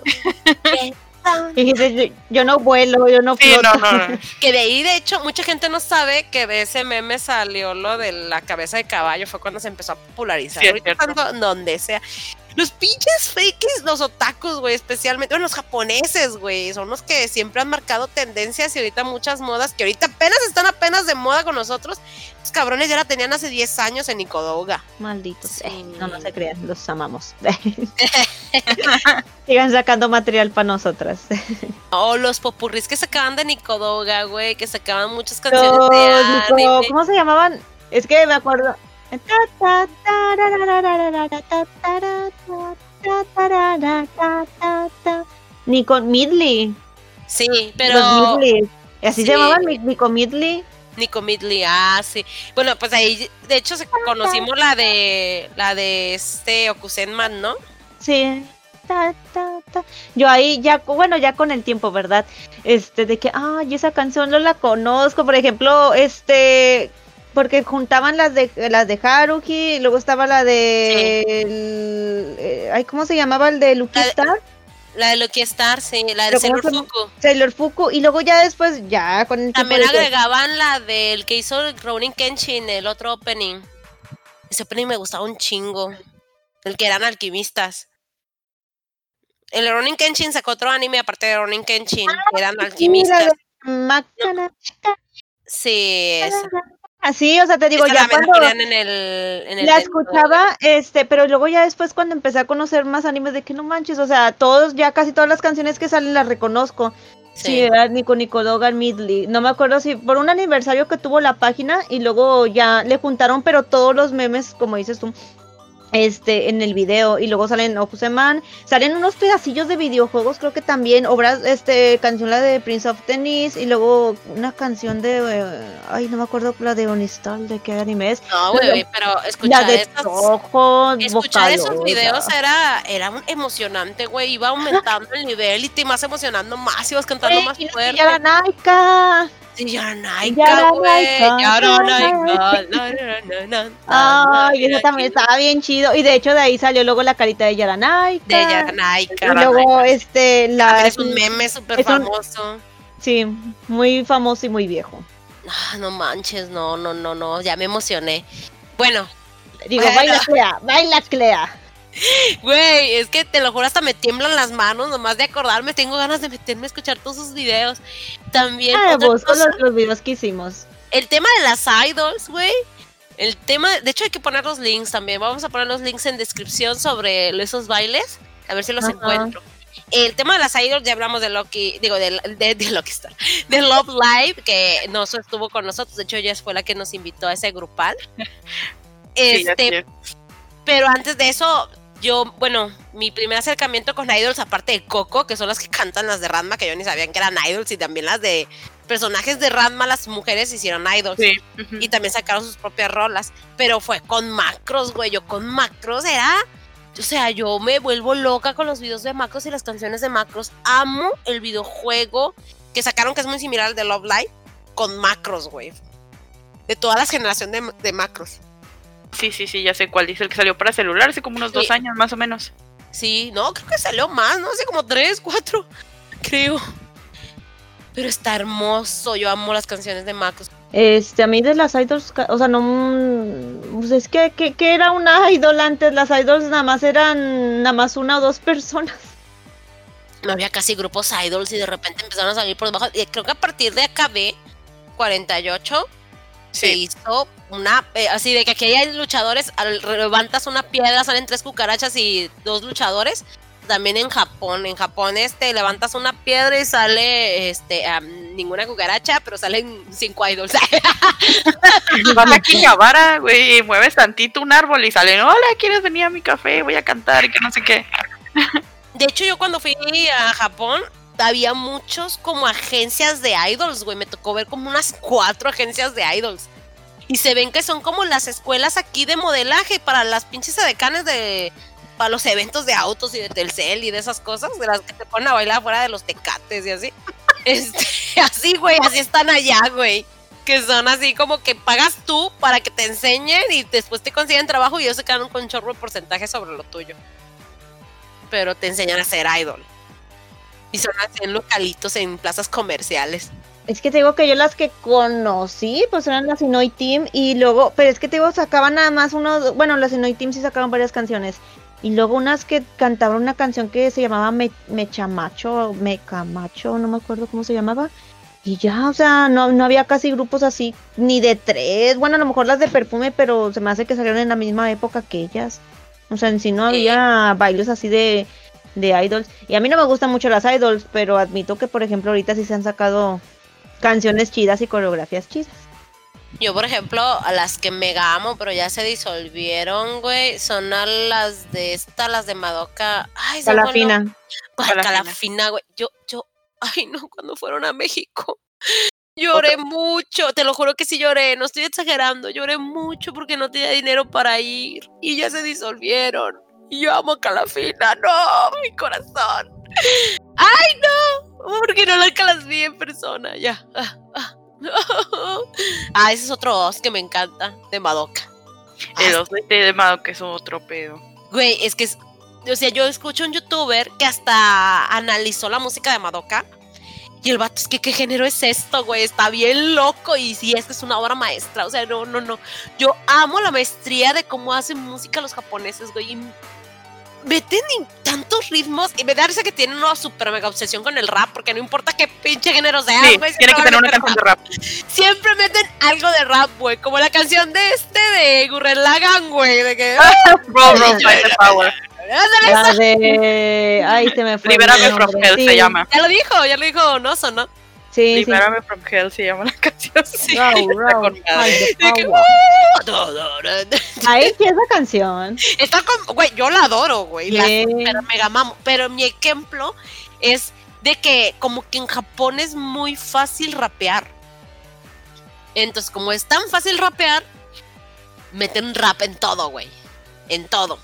(laughs) dijiste, yo, yo no vuelo, yo no Sí, no, floto. no, no. (laughs) Que de ahí, de hecho, mucha gente no sabe que de ese meme salió lo de la cabeza de caballo. Fue cuando se empezó a popularizar. Sí, es Ahorita cierto. tanto donde sea. Los pinches fakes, los otakus, güey, especialmente, bueno, los japoneses, güey, son los que siempre han marcado tendencias y ahorita muchas modas que ahorita apenas están apenas de moda con nosotros. Los cabrones ya la tenían hace 10 años en Nicodoga. Malditos. Sí. Eh, no, no se crean, los amamos. (laughs) Sigan sacando material para nosotras. (laughs) O los popurris que sacaban de Nicodoga, güey, que sacaban muchas canciones Los, de anime. ¿Cómo se llamaban? Es que me acuerdo. Ta. Nico Midley. Sí, pero... Los Midley. ¿Así Sí. se llamaban? Mi- Nico Midley. Nico Midley, ah, sí. Bueno, pues ahí, de hecho, se conocimos la de la de este Okusenman, ¿no? Sí. Ta, ta, ta. Yo ahí ya, bueno, ya con el tiempo, ¿verdad? Este, de que, ay, esa canción no la conozco. Por ejemplo, este, porque juntaban las de las de Haruhi, y luego estaba la de, el- eh, ay, ¿cómo se llamaba el de Lucky La de- Star? La de Lucky Star, sí, la de Pero ¿cómo Sailor? Fuku. Sailor Fuku, y luego ya después, ya con el También que- agregaban la del que hizo Ronin Kenshin, el otro opening. Ese opening me gustaba un chingo. El que eran alquimistas. El Ronin Kenshin sacó otro anime aparte de Ronin Kenshin, que eran alquimistas. de Makana. Sí, esa. Así, o sea, te digo, Esa ya cuando en el, en el la escuchaba, este, pero luego ya después cuando empecé a conocer más animes de que no manches, o sea, todos, ya casi todas las canciones que salen las reconozco. Sí, era Nico Nicodogan Midley. No me acuerdo si por un aniversario que tuvo la página y luego ya le juntaron, pero todos los memes, como dices tú, este en el video y luego salen Man salen unos pedacillos de videojuegos creo que también obras este canción la de Prince of Tennis y luego una canción de eh, ay no me acuerdo la de Onistal de qué anime es no güey pero escuchar de escuchar esos videos era era emocionante güey iba aumentando el nivel y te ibas emocionando más ibas cantando más fuerte Yaranaika, güey. Ay, eso también estaba bien chido. Y de hecho de ahí salió luego la carita de Yaranaika. De Yaranaika. Y luego este la es un meme súper famoso. Sí, muy famoso y muy viejo. Ah, no manches, no, no, no, no, ya me emocioné. Bueno. Digo, baila Clea, baila Clea. Güey, es que te lo juro, hasta me tiemblan las manos nomás de acordarme. Tengo ganas de meterme a escuchar todos sus videos. También. Ah, vos los, los videos que hicimos. El tema de las idols, güey. El tema, de hecho hay que poner los links también. Vamos a poner los links en descripción sobre esos bailes. A ver si los encuentro. El tema de las idols, ya hablamos de Loki, digo, de, de, de Loki Star, de Love Live, que no estuvo con nosotros. De hecho, ella fue la que nos invitó a ese grupal. Este, pero antes de eso, yo, bueno, mi primer acercamiento con idols, aparte de Coco, que son las que (laughs) cantan las de Ranma, que yo ni sabía que eran idols, y también las de personajes de Ranma, las mujeres hicieron idols. Y también sacaron sus propias rolas. Pero fue con macros, güey. Yo con macros era. O sea, yo me vuelvo loca con los videos de macros y las canciones de macros. Amo el videojuego que sacaron, que es muy similar al de Love Live, con macros, güey. De todas las generaciones de macros. Sí, sí, sí, ya sé cuál dice el que salió para celular hace como unos dos años más o menos. Sí, no, creo que salió más, ¿no? Hace como tres, cuatro, (laughs) creo. Pero está hermoso, yo amo las canciones de Macos. Este, a mí de las idols, o sea, no, pues es que, que, que, era una idol antes, las idols nada más eran nada más una o dos personas. No había casi grupos idols y de repente empezaron a salir por debajo. Y creo que a partir de AKB 48 se hizo una eh, así de que aquí hay luchadores, levantas una piedra, salen tres cucarachas y dos luchadores. También en Japón, en Japón este levantas una piedra y sale este ninguna cucaracha, pero salen cinco idols. Vas a Kijabara, güey, mueves tantito un árbol y salen, hola, ¿quieres venir a mi café? Voy a cantar y que no sé qué. De hecho, yo cuando fui a Japón, había muchos como agencias de idols, güey. Me tocó ver como unas cuatro agencias de idols. Y se ven que son como las escuelas aquí de modelaje para las pinches edecanes de. para los eventos de autos y de Telcel y de esas cosas, de las que te ponen a bailar fuera de los tecates y así. (laughs) Este, (laughs) así, güey, así están allá, güey. Que son así como que pagas tú para que te enseñen y después te consiguen trabajo y ellos se quedan con un chorro de porcentaje sobre lo tuyo. Pero te enseñan a ser idol. Y son así en localitos, en plazas comerciales. Es que te digo que yo las que conocí, pues eran las Inoi Team y luego, pero es que te digo, sacaban nada más uno, bueno, las Inoi Team sí sacaban varias canciones. Y luego unas que cantaban una canción que se llamaba Me Mechamacho, Mecamacho, no me acuerdo cómo se llamaba. Y ya, o sea, no, no había casi grupos así, ni de tres. Bueno, a lo mejor las de perfume, pero se me hace que salieron en la misma época que ellas. O sea, en sí no había bailes así de de idols. Y a mí no me gustan mucho las idols, pero admito que, por ejemplo, ahorita sí se han sacado canciones chidas y coreografías chidas. Yo, por ejemplo, a las que mega amo, pero ya se disolvieron, güey, son a las de esta, las de Madoka. Ay, Calafina. Calafina, güey. Yo, yo, ay, no, cuando fueron a México. (laughs) Lloré mucho, te lo juro que sí lloré, no estoy exagerando, lloré mucho porque no tenía dinero para ir y ya se disolvieron. Yo amo a Calafina, no, mi corazón. ¡Ay, no! Porque no la vi en persona, ya. Ah, ah. (laughs) ah, ese es otro os que me encanta, de Madoka. El os de Madoka es otro pedo. Güey, es que es, o sea, yo escucho un youtuber que hasta analizó la música de Madoka. Y el vato es que qué género es esto, güey, está bien loco y sí, esta es una obra maestra, o sea, no, no, no. Yo amo la maestría de cómo hacen música los japoneses, güey, meten tantos ritmos y me da risa que tienen una super mega obsesión con el rap, porque no importa qué pinche género sea, güey. tiene que tener una canción de rap. Siempre meten algo de rap, güey, como la canción de este de Gurren Lagann, güey, de que. (laughs) bro, bro, power. La de. Ay, se me fue. Libérame from. Hell Sí, se llama. Ya lo dijo, ya lo dijo Noso, ¿no? Sí, sí. Libérame from Hell se llama la (laughs) canción. Sí, de De que, power. Ahí sí esa canción. Está con, güey, yo la adoro, güey, la Sí. super mega mamo, pero mi ejemplo es de que como que en Japón es muy fácil rapear. Entonces, como es tan fácil rapear, meten rap en todo, güey. En todo.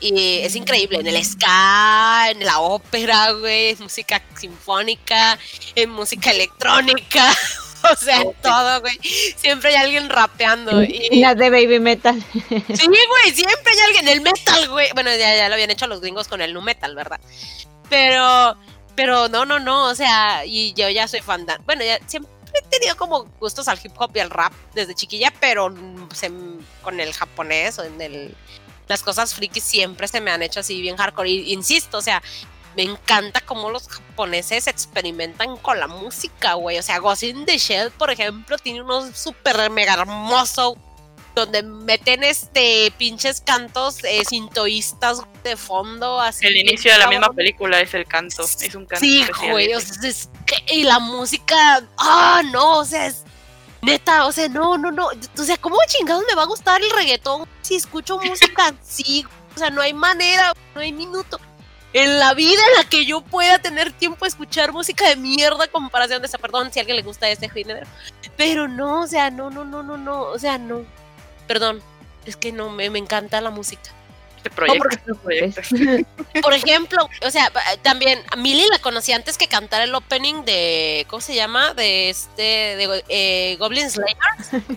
Y es increíble, en el ska, en la ópera, güey, en música sinfónica, en música electrónica, (laughs) o sea, en todo, güey. Siempre hay alguien rapeando. Y, Las de Baby Metal. (laughs) Sí, güey, siempre hay alguien. El metal, güey. Bueno, ya, ya lo habían hecho los gringos con el nu metal, ¿verdad? Pero, pero no, no, no. O sea, y yo ya soy fan de. Bueno, ya siempre he tenido como gustos al hip hop y al rap desde chiquilla, pero mm, se- con el japonés o en el. Las cosas frikis siempre se me han hecho así bien hardcore. Y insisto, o sea, me encanta cómo los japoneses experimentan con la música, güey. O sea, Ghost in the Shell, por ejemplo, tiene unos súper mega hermosos donde meten este pinches cantos eh, sintoístas de fondo así El inicio de la misma película es el canto. Es un canto. sí güey o sea, es que- y la música ah no o sea es neta o sea no no no. O sea cómo chingados me va a gustar el reggaetón si escucho (laughs) música así o sea no hay manera no hay minuto. En la vida en la que yo pueda tener tiempo de escuchar música de mierda comparación de esa, perdón si a alguien le gusta este género, pero no, o sea, no, no, no, no, no, o sea, no, perdón, es que no, me, me encanta la música. Este proyecto. porque este proyecto. (laughs) Por ejemplo, o sea, también a Millie la conocí antes que cantar el opening de, ¿cómo se llama? De este, de eh, Goblin Slayer.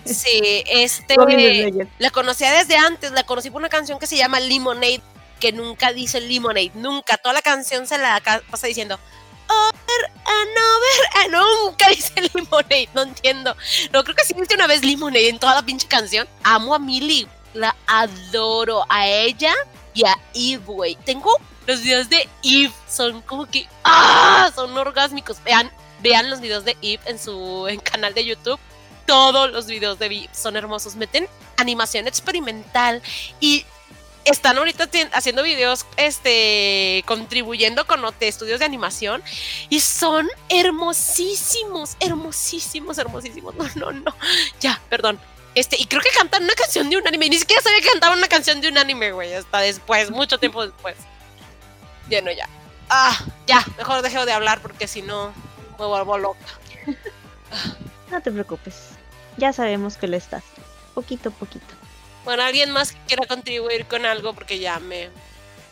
Sí, este, Slayer. la conocía desde antes, la conocí por una canción que se llama Lemonade, que nunca dice Lemonade, nunca, toda la canción se la pasa diciendo over and over, and nunca dice Lemonade, no entiendo. No, creo que sí dice una vez Lemonade en toda la pinche canción. Amo a Millie, la adoro a ella y a Eve. Tengo los videos de Eve, son como que, ¡ah! Son orgásmicos. Vean, vean los videos de Eve en su en canal de YouTube. Todos los videos de Eve son hermosos. Meten animación experimental y están ahorita haciendo videos, este, contribuyendo con ot- estudios de animación y son hermosísimos, hermosísimos, hermosísimos. (laughs) No, no, no. Ya, perdón. Este, y creo que cantan una canción de un anime. Ni siquiera sabía que cantaban una canción de un anime, güey. Hasta después, mucho tiempo después. Ya no, ya. Ah, ya, mejor dejo de hablar porque si no me vuelvo loca. No te preocupes. Ya sabemos que lo estás. Poquito a poquito. Bueno, alguien más que quiera contribuir con algo porque ya me,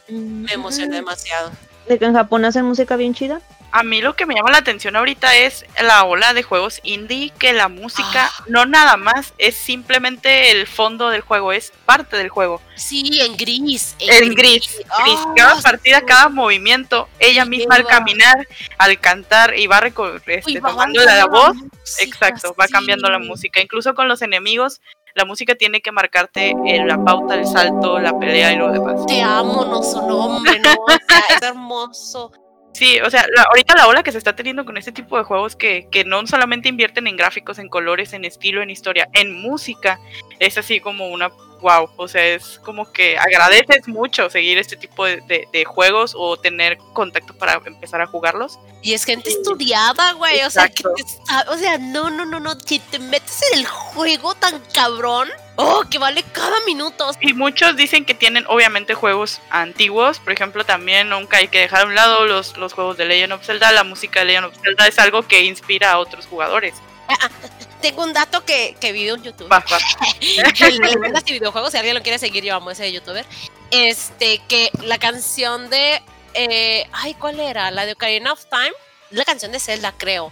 me emocioné demasiado. ¿De que en Japón hacen música bien chida? A mí lo que me llama la atención ahorita es la ola de juegos indie, que la música Ah. no nada más es simplemente el fondo del juego, es parte del juego. Sí, en gris. En gris, gris. Ah, cada partida, sí. cada movimiento, ella misma al caminar, al cantar y va reco- este, la, voz, música, exacto, va cambiando la música. Incluso con los enemigos, la música tiene que marcarte eh, la pauta, el salto, la pelea y lo demás. Te amo, no son hombre, no. O sea, es hermoso. Sí, o sea, la- ahorita la ola que se está teniendo con este tipo de juegos que, que no solamente invierten en gráficos, en colores, en estilo, en historia, en música, es así como una wow. O sea, es como que agradeces mucho seguir este tipo de, de- de juegos o tener contacto para empezar a jugarlos. Y es gente estudiada, güey. O sea, que te o sea, no, no, no, no. Si te metes en el juego tan cabrón, oh, que vale cada minuto. Y muchos dicen que tienen obviamente juegos antiguos, por ejemplo, también nunca hay que dejar a un lado los, los juegos de Legend of Zelda, la música de Legend of Zelda es algo que inspira a otros jugadores. (laughs) Tengo un dato que, que vi de un youtuber. Va, (laughs) le leyendas y videojuegos, si alguien lo quiere seguir, yo amo a ese youtuber. Este, que la canción de. eh, ay, ¿cuál era? La de Ocarina of Time. La canción de Zelda, creo.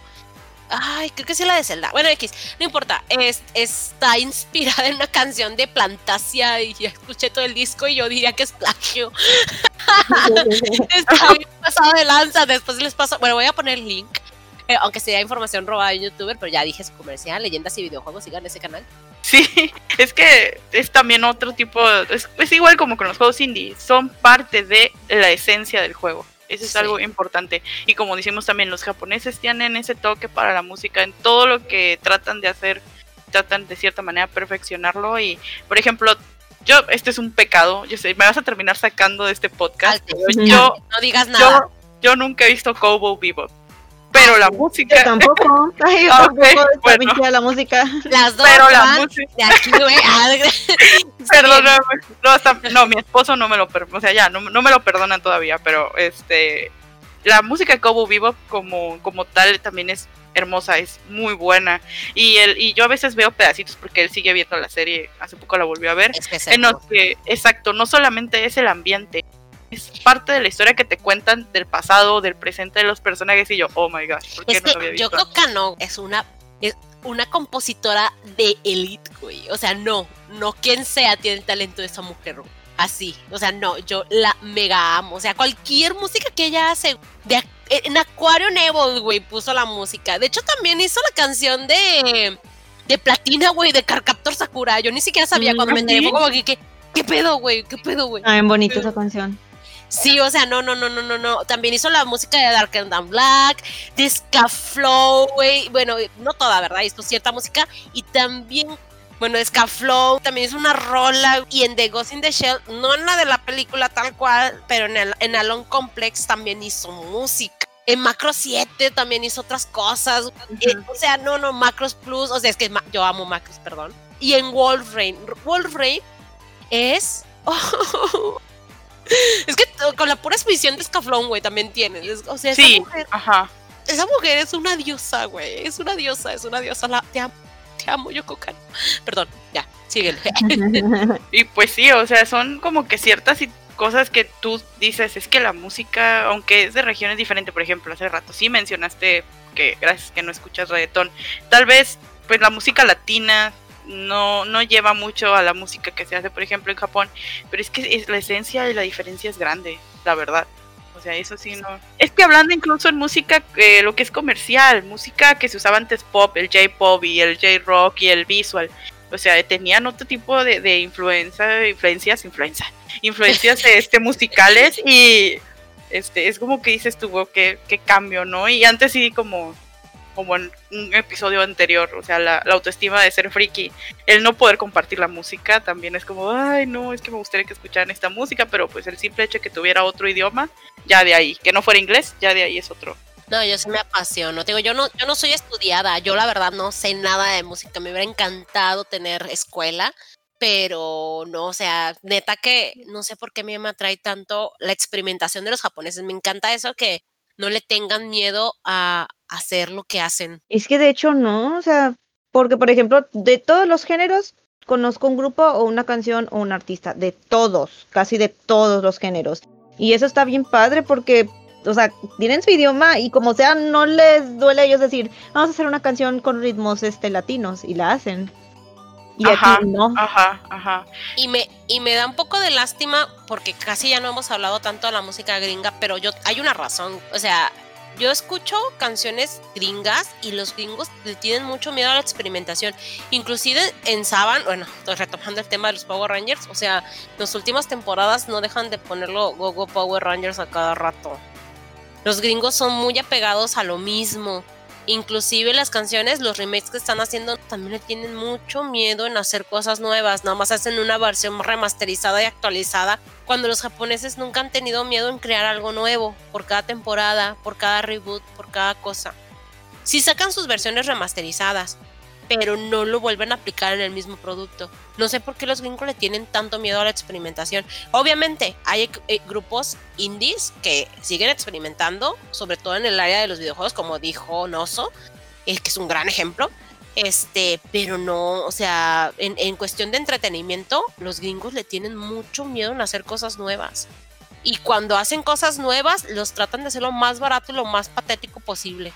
Ay, creo que sí la de Zelda. Bueno, X, no importa. Es, está inspirada en una canción de Plantasia y ya escuché todo el disco y yo diría que es plagio. (laughs) Está bien pasado de lanza. Después les paso. Bueno, voy a poner el link. (laughs) eh, aunque sea información robada en youtuber, pero ya dije su comercial, leyendas y videojuegos, sigan ese canal. Sí, (laughs) es que es también otro tipo, es, es igual como con los juegos indie, son parte de la esencia del juego. Eso es Sí. algo importante. Y como decimos también, los japoneses tienen ese toque para la música en todo lo que tratan de hacer, tratan de cierta manera perfeccionarlo. Y, por ejemplo, yo, este es un pecado, yo sé, me vas a terminar sacando de este podcast. Yo, no digas nada. yo, yo nunca he visto Cowboy Bebop, pero la Yo música, tampoco. Ay, yo tampoco. bueno. la música. Las dos pero la música, de aquí, güey. (laughs) Ah, perdóname, no, hasta- no, mi esposo no me lo perdona, o sea, ya, no, no me lo perdonan todavía, pero este, la música de Cowboy Bebop como, como tal también es hermosa, es muy buena, y el, y yo a veces veo pedacitos porque él sigue viendo la serie, hace poco la volvió a ver, Es que es en los que, exacto, no solamente es el ambiente, es parte de la historia que te cuentan del pasado, del presente de los personajes, y yo, oh my gosh, ¿por qué Es no lo había que yo visto? creo que no es una es una compositora de elite, güey. O sea, no, no quien sea tiene el talento de esa mujer. Así, o sea, no, yo la mega amo. O sea, cualquier música que ella hace, de, en Aquario Neville, güey, puso la música. De hecho, también hizo la canción de de Platina, güey, de Carcaptor Sakura. Yo ni siquiera sabía Mm, cuando me enteré, ¿sí? fue como que, ¿qué, qué pedo, güey? ¿Qué pedo, güey? Ah, bien bonita esa canción. Sí, o sea, no, no, no, no, no, no. También hizo la música de Dark and Down Black, de Ska Flow, güey. Bueno, no toda, ¿verdad? Hizo cierta música. Y también, bueno, de Ska Flow, también hizo una rola. Y en The Ghost in the Shell, no en la de la película tal cual, pero en, el, en Alone Complex también hizo música. En Macro 7 también hizo otras cosas. Eh, o sea, no, no, Macros Plus. O sea, es que yo amo Macros, perdón. Y en Wolfrain. Wolfrain es. (laughs) Es que con la pura exposición de Scaflón, güey, también tienes. Es- O sea, esa, Sí, mujer, ajá. esa mujer es una diosa, güey. Es una diosa, es una diosa. La, te amo, te amo, Yoko Kano. Perdón, ya, síguele. (laughs) Y pues sí, o sea, son como que ciertas cosas que tú dices, es que la música, aunque es de regiones diferentes, por ejemplo, hace rato sí mencionaste que gracias que no escuchas reggaetón, tal vez pues la música latina no, no lleva mucho a la música que se hace, por ejemplo, en Japón, pero es que es, la esencia y la diferencia es grande, la verdad. O sea, eso sí no. Es que hablando incluso en música, eh, lo que es comercial, música que se usaba antes pop, el J-pop y el J-rock y el visual, o sea, tenían otro tipo de, de influencia, influencias, influencia, influencias (laughs) este, musicales y este es como que dices tú, wow, qué, qué cambio, ¿no? Y antes sí como como en un episodio anterior, o sea, la, autoestima de ser friki, el no poder compartir la música también es como, ay, no, es que me gustaría que escucharan esta música, pero pues el simple hecho de que tuviera otro idioma, ya de ahí, que no fuera inglés, ya de ahí es otro. No, yo sí me apasiono. Te digo, yo no, yo no soy estudiada. Yo la verdad no sé nada de música. Me hubiera encantado tener escuela, pero no, o sea, neta que no sé por qué me atrae tanto la experimentación de los japoneses. Me encanta eso que no le tengan miedo a hacer lo que hacen. Es que de hecho no, o sea, porque por ejemplo, de todos los géneros, conozco un grupo o una canción o un artista, de todos, casi de todos los géneros. Y eso está bien padre porque, o sea, tienen su idioma y como sea, no les duele a ellos decir, vamos a hacer una canción con ritmos este latinos y la hacen. Y Ajá, aquí no. Ajá, ajá. Y me, y me da un poco de lástima porque casi ya no hemos hablado tanto de la música gringa, pero yo hay una razón. O sea, yo escucho canciones gringas y los gringos le tienen mucho miedo a la experimentación. Inclusive en Saban, bueno, retomando el tema de los Power Rangers, o sea, las últimas temporadas no dejan de ponerlo Go Go Power Rangers a cada rato. Los gringos son muy apegados a lo mismo. Inclusive las canciones, los remakes que están haciendo también le tienen mucho miedo en hacer cosas nuevas, nada más hacen una versión remasterizada y actualizada, cuando los japoneses nunca han tenido miedo en crear algo nuevo, por cada temporada, por cada reboot, por cada cosa. Sí sacan sus versiones remasterizadas, pero no lo vuelven a aplicar en el mismo producto. No sé por qué los gringos le tienen tanto miedo a la experimentación. Obviamente hay eh, grupos indies que siguen experimentando, sobre todo en el área de los videojuegos, como dijo Noso, el que es un gran ejemplo. Este, pero no, o sea, en, en cuestión de entretenimiento, los gringos le tienen mucho miedo en hacer cosas nuevas. Y cuando hacen cosas nuevas, los tratan de hacer lo más barato y lo más patético posible.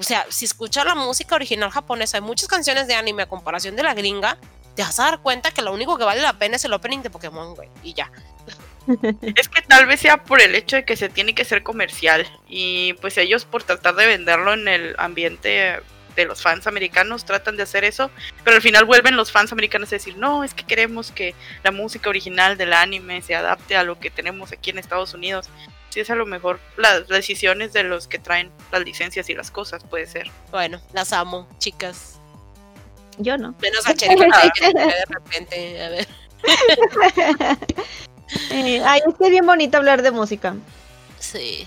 O sea, si escuchas la música original japonesa, hay muchas canciones de anime a comparación de la gringa, te vas a dar cuenta que lo único que vale la pena es el opening de Pokémon, güey, y ya. (laughs) Es que tal vez sea por el hecho de que se tiene que ser comercial y pues ellos por tratar de venderlo en el ambiente de los fans americanos tratan de hacer eso, pero al final vuelven los fans americanos a decir, no, es que queremos que la música original del anime se adapte a lo que tenemos aquí en Estados Unidos. Si es a lo mejor las decisiones de los que traen las licencias y las cosas, puede ser. Bueno, las amo, chicas. Yo no. Menos a (laughs) que de repente, a ver. (laughs) Eh, ay, es que es bien bonito hablar de música. Sí.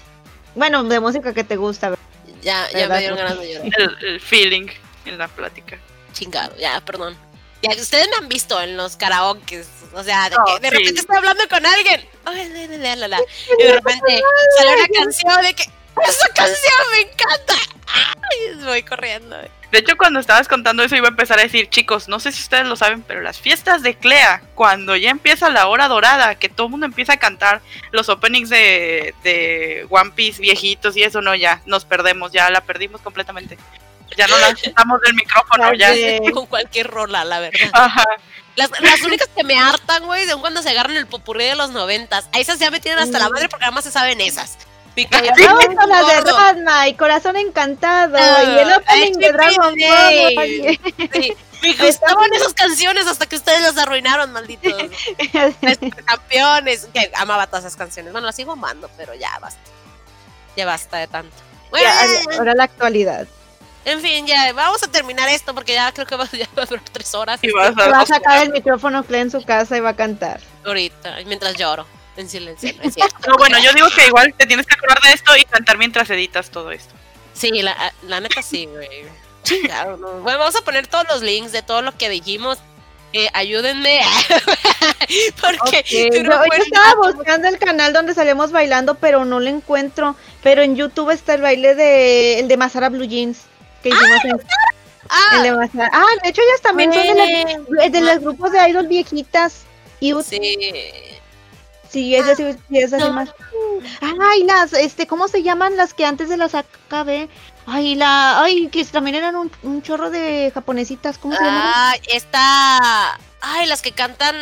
Bueno, de música que te gusta. ¿verdad? Ya, ya me dieron ganas de llorar. El, el feeling en la plática. Chingado, ya, perdón. Ya, ustedes me han visto en los karaokes. O sea, de, Oh, que de sí. repente estoy hablando con alguien. Y de repente sale una canción de que. ¡Esa canción me encanta! Ay, voy corriendo. De hecho, cuando estabas contando eso, iba a empezar a decir, chicos, no sé si ustedes lo saben, pero las fiestas de Clea, cuando ya empieza la hora dorada, que todo el mundo empieza a cantar los openings de, de One Piece viejitos y eso, no, ya nos perdemos, ya la perdimos completamente. Ya no (laughs) la quitamos del micrófono, ya. (laughs) Con cualquier rola, la verdad. Ajá. Las, las únicas que me hartan, güey, son cuando se agarran el popurrí de los noventas. A esas ya me tienen hasta la madre porque además se saben esas. Mi corazón Vamos con las de y Corazón Encantado Ah, y el opening de Dragon sí. Ball. Sí, me (laughs) gustaban esas canciones hasta que ustedes las arruinaron, malditos. Campeones. Que amaba todas esas canciones. Bueno, las sigo amando, pero ya basta. Ya basta de tanto. Ya. ahora la actualidad. En fin, ya vamos a terminar esto porque ya creo que va, (laughs) ya va a durar tres horas. Y vas Va a a sacar el micrófono en su casa y va a cantar. Ahorita, mientras lloro. En silencio, no es (laughs) cierto. No, bueno, yo digo que igual te tienes que acordar de esto y cantar mientras editas todo esto. Sí, la, la neta sí, güey. Chingado, ¿no? Bueno, vamos a poner todos los links de todo lo que dijimos. Eh, ayúdenme. (laughs) Porque Ok, tú Yo, yo estaba buscando el canal donde salimos bailando, pero no lo encuentro. Pero en YouTube está el baile de el de Masara Blue Jeans que hicimos en Ah, el de. Ah, hecho ellas también son de, las- de los grupos de idol viejitas. Y Sí. sí, es así, sí, es así más. Ay, las, este, ¿cómo se llaman las que antes de las AKB? Ay, la, ay, que también eran un, un chorro de japonesitas, ¿cómo se llaman? Ay, está. Ay, las que cantan.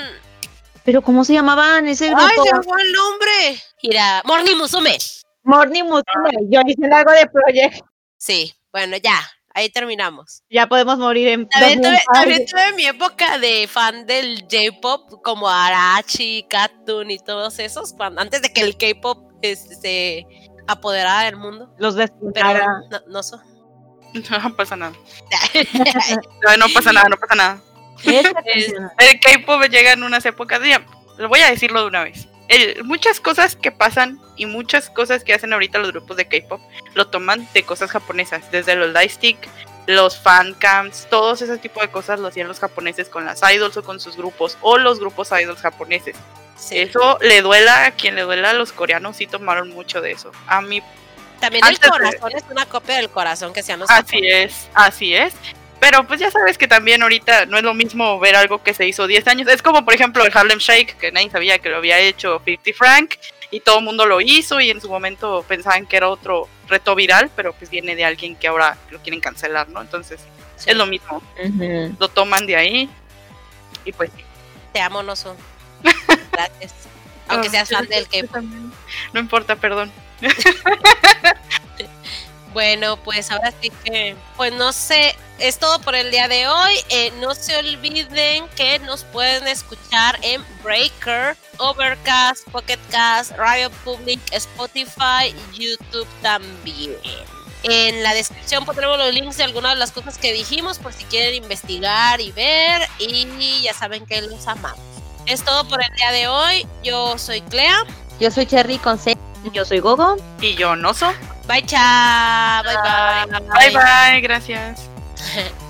Pero ¿cómo se llamaban ese grupo? Ay, se me fue el nombre. Mira, Morning Musume. Morning Musume. Yo hice algo de Project. Sí, bueno, ya. Ahí terminamos. Ya podemos morir en También tuve, también tuve mi época de fan del J-pop, como Arachi, Katun y todos esos, cuando, antes de que el K-pop este, se apoderara del mundo. Los Pero despuntara. no, no so- (laughs) No pasa nada. (laughs) No, no pasa nada, no pasa nada. El K-pop llega en unas épocas, ya, lo voy a decirlo de una vez. El- muchas cosas que pasan y muchas cosas que hacen ahorita los grupos de K-pop lo toman de cosas japonesas, desde los lightstick, los fancams, todos ese tipo de cosas lo hacían los japoneses con las idols o con sus grupos o los grupos idols japoneses. sí. Eso le duela a quien le duela, los coreanos sí tomaron mucho de eso. A mí También el de- corazón es una copia del corazón que sean los Así japoneses. es, así es. Pero pues ya sabes que también ahorita no es lo mismo ver algo que se hizo 10 años. Es como por ejemplo el Harlem Shake, que nadie sabía que lo había hecho 50 Frank y todo el mundo lo hizo y en su momento pensaban que era otro reto viral, pero pues viene de alguien que ahora lo quieren cancelar, ¿no? Entonces Sí. es lo mismo, lo toman de ahí y pues sí. Te amo, Noso. (laughs) Gracias. Aunque Ah, seas fan del también. No importa, perdón. (laughs) Bueno, pues ahora sí que, pues no sé, es todo por el día de hoy. Eh, no se olviden que nos pueden escuchar en Breaker, Overcast, Pocketcast, Radio Public, Spotify, YouTube también. En la descripción pondremos los links de algunas de las cosas que dijimos por si quieren investigar y ver. Y ya saben que los amamos. Es todo por el día de hoy. Yo soy Clea. Yo soy Cherry con C. Yo soy Gogo. Y yo no soy. Bye, chao. Bye, bye. Bye bye, gracias. (laughs)